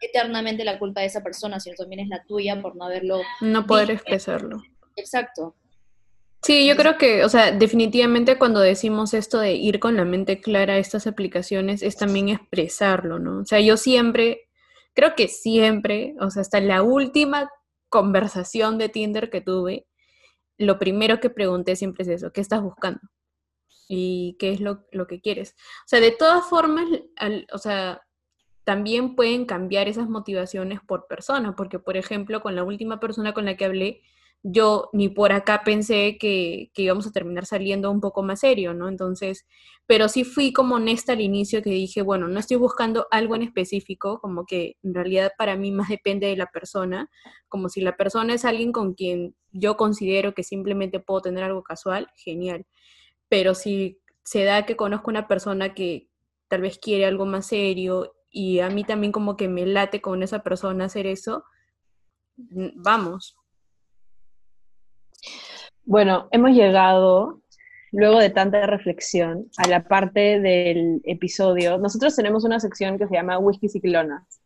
eternamente la culpa de esa persona, sino también es la tuya por no haberlo. No poder expresarlo. Exacto. Sí, yo creo que, o sea, definitivamente cuando decimos esto de ir con la mente clara a estas aplicaciones es también expresarlo, ¿no? O sea, yo siempre, creo que siempre, o sea, hasta la última conversación de Tinder que tuve, lo primero que pregunté siempre es eso, ¿qué estás buscando? ¿Y qué es lo, lo que quieres? O sea, de todas formas, o sea, también pueden cambiar esas motivaciones por persona, porque por ejemplo, con la última persona con la que hablé, yo ni por acá pensé que, íbamos a terminar saliendo un poco más serio, ¿no? Entonces, pero sí fui como honesta al inicio que dije, bueno, no estoy buscando algo en específico, como que en realidad para mí más depende de la persona, como si la persona es alguien con quien yo considero que simplemente puedo tener algo casual, genial. Pero si se da que conozco una persona que tal vez quiere algo más serio y a mí también como que me late con esa persona hacer eso, vamos. Bueno, hemos llegado, luego de tanta reflexión, a la parte del episodio. Nosotros tenemos una sección que se llama Whisky Ciclonas.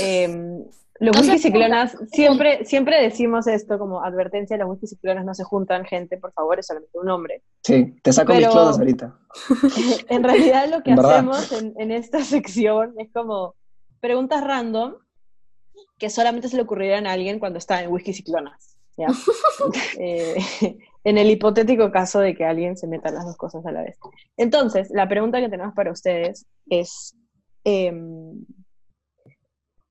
Em, los whisky ciclonas, siempre, siempre decimos esto como advertencia, los whisky ciclonas no se juntan, gente, por favor, es solamente un nombre. Sí, te saco mis clonas ahorita. En realidad lo que hacemos en, esta sección es como preguntas random que solamente se le ocurrieran a alguien cuando está en whisky ciclonas. Eh, en el hipotético caso de que alguien se meta las dos cosas a la vez. Entonces, la pregunta que tenemos para ustedes es, em,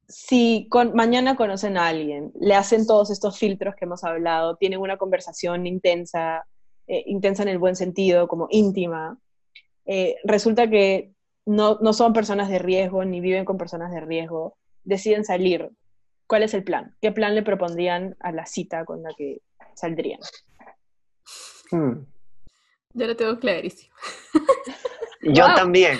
si mañana conocen a alguien, le hacen todos estos filtros que hemos hablado, tienen una conversación intensa, eh, intensa en el buen sentido, como íntima, eh, resulta que no, no son personas de riesgo ni viven con personas de riesgo, deciden salir. ¿Cuál es el plan? ¿Qué plan le propondrían a la cita con la que saldrían? Hmm. Yo lo tengo clarísimo. Yo Wow. también.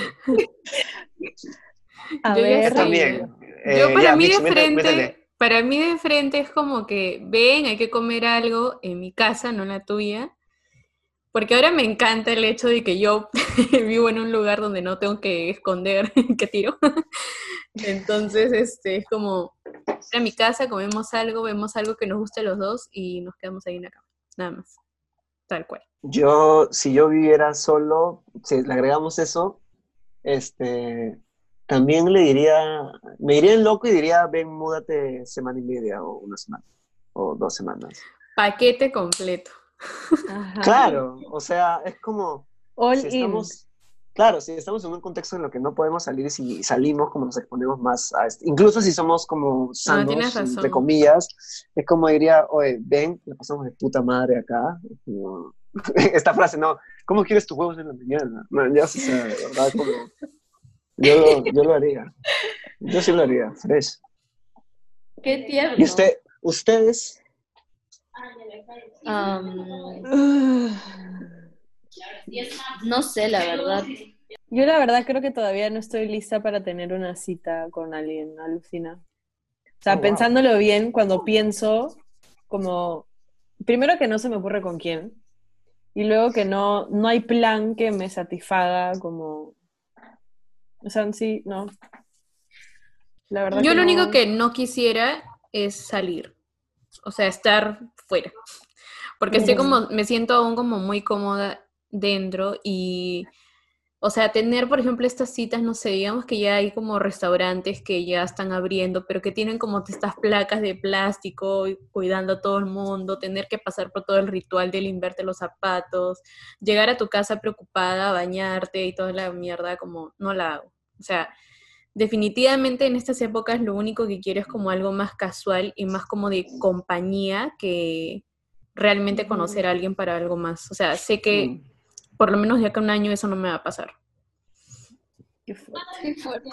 A Yo ver, también. Yo Eh, para ya, mí de Michi, frente, para mí de frente es como que ven, hay que comer algo en mi casa, no en la tuya. Porque ahora me encanta el hecho de que yo vivo en un lugar donde no tengo que esconder que tiro. Entonces, este, es como, a mi casa, comemos algo, vemos algo que nos guste a los dos y nos quedamos ahí en la cama. Nada más. Tal cual. Yo, si yo viviera solo, si le agregamos eso, este, también le diría, me iría en loco y diría, ven, múdate semana y media o una semana o dos semanas. Paquete completo. Ajá. Claro, o sea, es como, All si in. estamos, claro, si estamos en un contexto en lo que no podemos salir, si salimos, como nos exponemos más a esto, incluso si somos como sanos, tienes razón. entre comillas, es como diría, oye, ven, la pasamos de puta madre acá. Como- Esta frase, no, ¿cómo quieres tus huevos en la mañana? No, ya, o sea, de verdad, como, yo lo, yo lo haría. Yo sí lo haría, fresh. Qué tierno. ¿Y usted, ustedes? Am, no sé, la verdad. Yo la verdad creo que todavía no estoy lista para tener una cita con alguien, alucina. O sea, Oh, wow. pensándolo bien, cuando pienso, como, primero que no se me ocurre con quién, y luego que no, no hay plan que me satisfaga como, o sea, sí, no. La verdad Yo que lo no. único que no quisiera es salir, o sea, estar fuera, porque estoy como, me siento aún como muy cómoda dentro y, o sea, tener, por ejemplo, estas citas, no sé, digamos que ya hay como restaurantes que ya están abriendo, pero que tienen como estas placas de plástico cuidando a todo el mundo, tener que pasar por todo el ritual de limpiarte los zapatos, llegar a tu casa preocupada, bañarte y toda la mierda, como no la hago. O sea, definitivamente en estas épocas lo único que quiero es como algo más casual y más como de compañía que realmente conocer a alguien para algo más. O sea, sé que. Por lo menos de acá a un año eso no me va a pasar. Qué fuerte. Qué fuerte.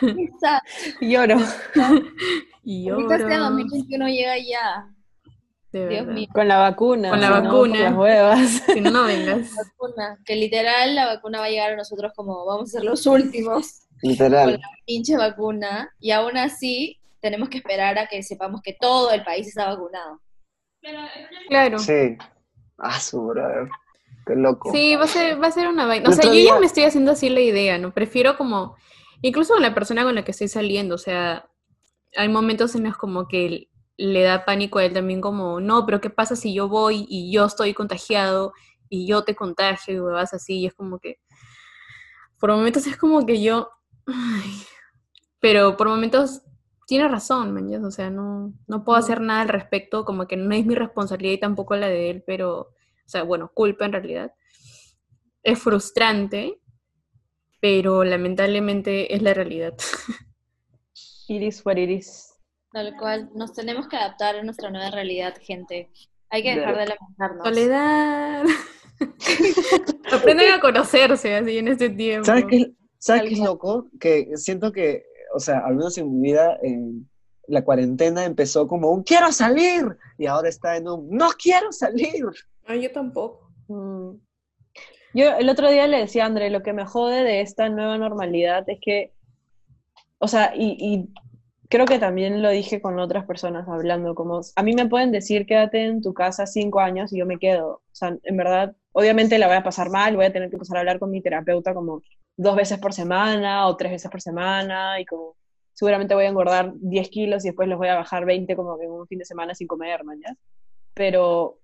Quizá, Lloro. Y ahorita este lloro, 2021 llega ya. de Dios verdad. mío. Con la vacuna. Con la ¿no? vacuna. Con las huevas. Si no, no vengas. Vacuna. Que literal la vacuna va a llegar a nosotros como vamos a ser los últimos con Literal. la pinche vacuna. Y aún así tenemos que esperar a que sepamos que todo el país está vacunado. Claro. Sí. Ah, su brother. Qué loco. Sí, va a ser, va a ser una vaina. O sea, yo ya me estoy haciendo así la idea, ¿no? Prefiero como, incluso con la persona con la que estoy saliendo, o sea, hay momentos en los como que le da pánico a él también como, no, pero ¿qué pasa si yo voy y yo estoy contagiado y yo te contagio y vas así? Y es como que, por momentos es como que yo, ay, pero por momentos tiene razón, man, o sea, no, no puedo hacer nada al respecto, como que no es mi responsabilidad y tampoco la de él, pero, o sea, bueno, culpa en realidad. Es frustrante, pero lamentablemente es la realidad. It is what it is. Tal cual, nos tenemos que adaptar a nuestra nueva realidad, gente. Hay que dejar de lamentarnos. Soledad. Aprenden a conocerse así en este tiempo. ¿Sabes qué, ¿sabes qué es loco? Que siento que, o sea, al menos en mi vida, en la cuarentena empezó como un quiero salir y ahora está en un no quiero salir. Ay, yo tampoco. Mm. Yo el otro día le decía a André, lo que me jode de esta nueva normalidad es que, o sea, y, y creo que también lo dije con otras personas hablando, como a mí me pueden decir quédate en tu casa cinco años y yo me quedo. O sea, en verdad, obviamente la voy a pasar mal, voy a tener que empezar a hablar con mi terapeuta como dos veces por semana o tres veces por semana y como seguramente voy a engordar 10 kilos y después los voy a bajar 20 como en un fin de semana sin comer, man, ¿ya? Pero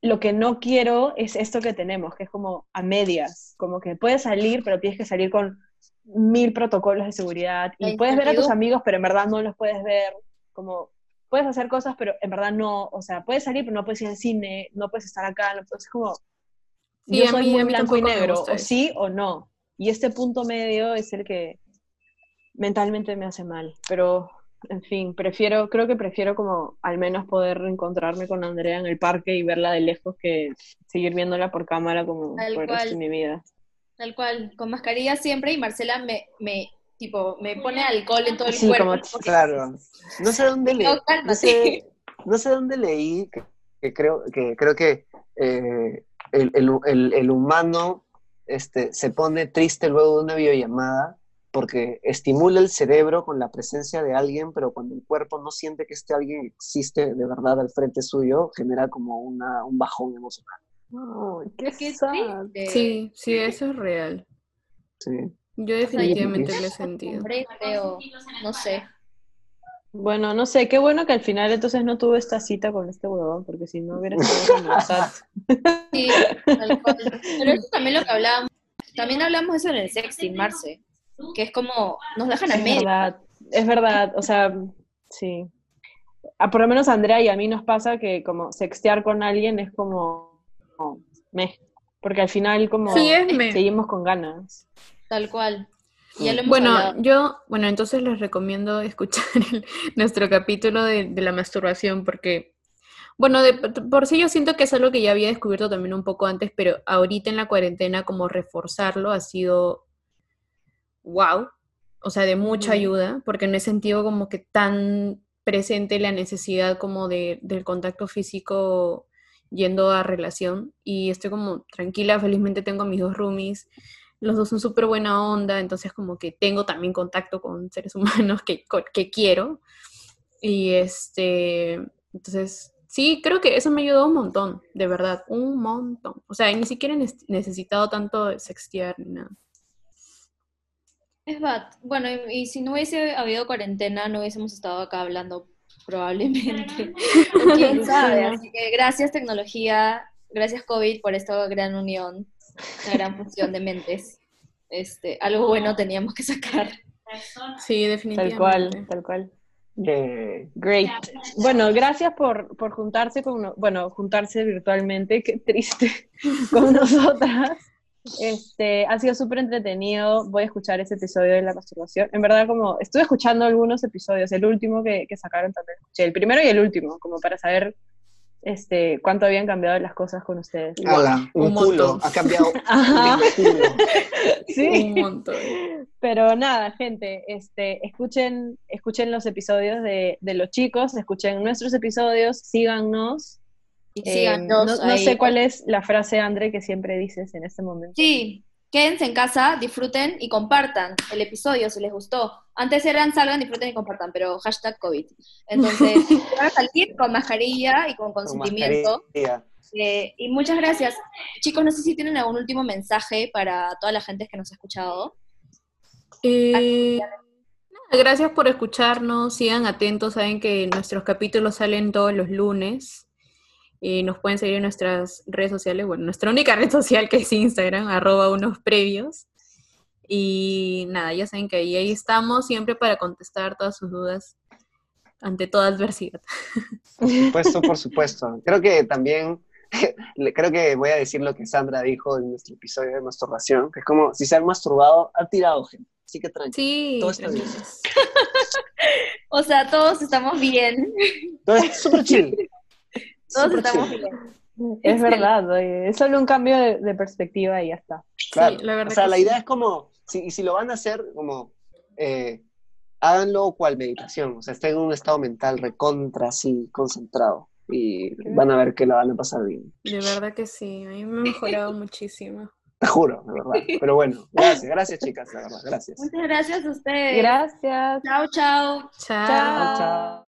lo que no quiero es esto que tenemos, que es como a medias, como que puedes salir, pero tienes que salir con mil protocolos de seguridad y puedes ver a tus amigos, pero en verdad no los puedes ver, como puedes hacer cosas, pero en verdad no, o sea, puedes salir, pero no puedes ir al cine, no puedes estar acá, no puedes, es como, Sí, yo soy mí- muy blanco y negro, o sí o no, y este punto medio es el que mentalmente me hace mal, pero en fin, prefiero, creo que prefiero como al menos poder encontrarme con Andrea en el parque y verla de lejos que seguir viéndola por cámara como Tal por el resto de cual. mi vida. Tal cual, con mascarilla siempre y Marcela me, me tipo, me pone alcohol en todo el Sí, cuerpo. como- porque- Claro. No sé dónde leí. No, sé, no sé dónde leí que, que creo que creo que eh, el, el- el- el humano este, se pone triste luego de una videollamada porque estimula el cerebro con la presencia de alguien, pero cuando el cuerpo no siente que este alguien existe de verdad al frente suyo, genera como una, un bajón emocional. qué Qué triste. Sí, sí, eso es real. Sí. Yo definitivamente le he sentido. Creo, no sé. Bueno, no sé, qué bueno que al final entonces no tuve esta cita con este huevón, porque si no hubiera estado como. Sí, tal cual. Pero eso también lo que hablábamos, también hablamos eso en el sexting, Marce, que es como, nos dejan a Es medio. verdad, es verdad, o sea, sí. Ah, por lo menos a Andrea y a mí nos pasa que como sextear con alguien es como, como porque al final como Sí, es me. seguimos con ganas. Tal cual. Ya lo hemos Bueno, hablado. yo, bueno, entonces les recomiendo escuchar el- nuestro capítulo de, de la masturbación porque, bueno, de, por sí yo siento que es algo que ya había descubierto también un poco antes, pero ahorita en la cuarentena como reforzarlo ha sido wow, o sea, de mucha ayuda, porque no he sentido como que tan presente la necesidad como de, del contacto físico yendo a relación y estoy como tranquila, felizmente tengo a mis dos roomies, los dos son súper buena onda, entonces como que tengo también contacto con seres humanos que, que quiero y este, entonces sí, creo que eso me ayudó un montón, de verdad, un montón, o sea, ni siquiera he necesitado tanto sextear ni nada. Es bad. Bueno, y, y si no hubiese habido cuarentena, no hubiésemos estado acá hablando, probablemente. ¿Quién sabe? Así que gracias tecnología, gracias COVID por esta gran unión, esta gran fusión de mentes. Este, algo bueno teníamos que sacar. Sí, Tal definitivamente. cual, tal cual. Great. Bueno, gracias por, por juntarse con, no- bueno, juntarse virtualmente, qué triste, con nosotras. Este, ha sido súper entretenido. Voy a escuchar ese episodio de la masturbación. En verdad, como estuve escuchando algunos episodios, el último que, que sacaron también escuché, el primero y el último, como para saber este, cuánto habían cambiado las cosas con ustedes. ala, un, Un culo, montón. ha cambiado. Ajá. un culo. Sí. Un montón. Pero nada, gente, este, escuchen, escuchen los episodios de, de los chicos, escuchen nuestros episodios, síganos. Eh, síganos no, no sé cuál es la frase, André, que siempre dices en este momento. Sí, quédense en casa, disfruten y compartan el episodio si les gustó. Antes eran salgan, disfruten y compartan, pero hashtag COVID. Entonces, van a salir con mascarilla y con Con consentimiento. Eh, y muchas gracias. Chicos, no sé si tienen algún último mensaje para toda la gente que nos ha escuchado. Eh, gracias por escucharnos, sigan atentos, saben que nuestros capítulos salen todos los lunes. Eh, nos pueden seguir en nuestras redes sociales, bueno, nuestra única red social que es Instagram, arroba unos previos. Y nada, ya saben que ahí, ahí estamos siempre para contestar todas sus dudas ante toda adversidad. Por supuesto, por supuesto. Creo que también, creo que voy a decir lo que Sandra dijo en nuestro episodio de masturbación, que es como, si se han masturbado, han tirado gente. Así que tranquilo. Sí, Todo está bien. O sea, todos estamos bien. Todo es súper chill. Todos estamos chill. bien. Es verdad, oye, es solo un cambio de, de perspectiva y ya está. Claro. Sí, la verdad o sea, que la sí. idea es como, si, y si lo van a hacer, como, eh, háganlo cual meditación. O sea, estén en un estado mental recontra, así, concentrado. Y van a ver que la van a pasar bien. De verdad que sí, a mí me ha mejorado muchísimo. Te juro, de verdad. Pero bueno, gracias, gracias chicas, de verdad, gracias. Muchas gracias a ustedes. Gracias. Chao, chao. Chao. Chao. Chao.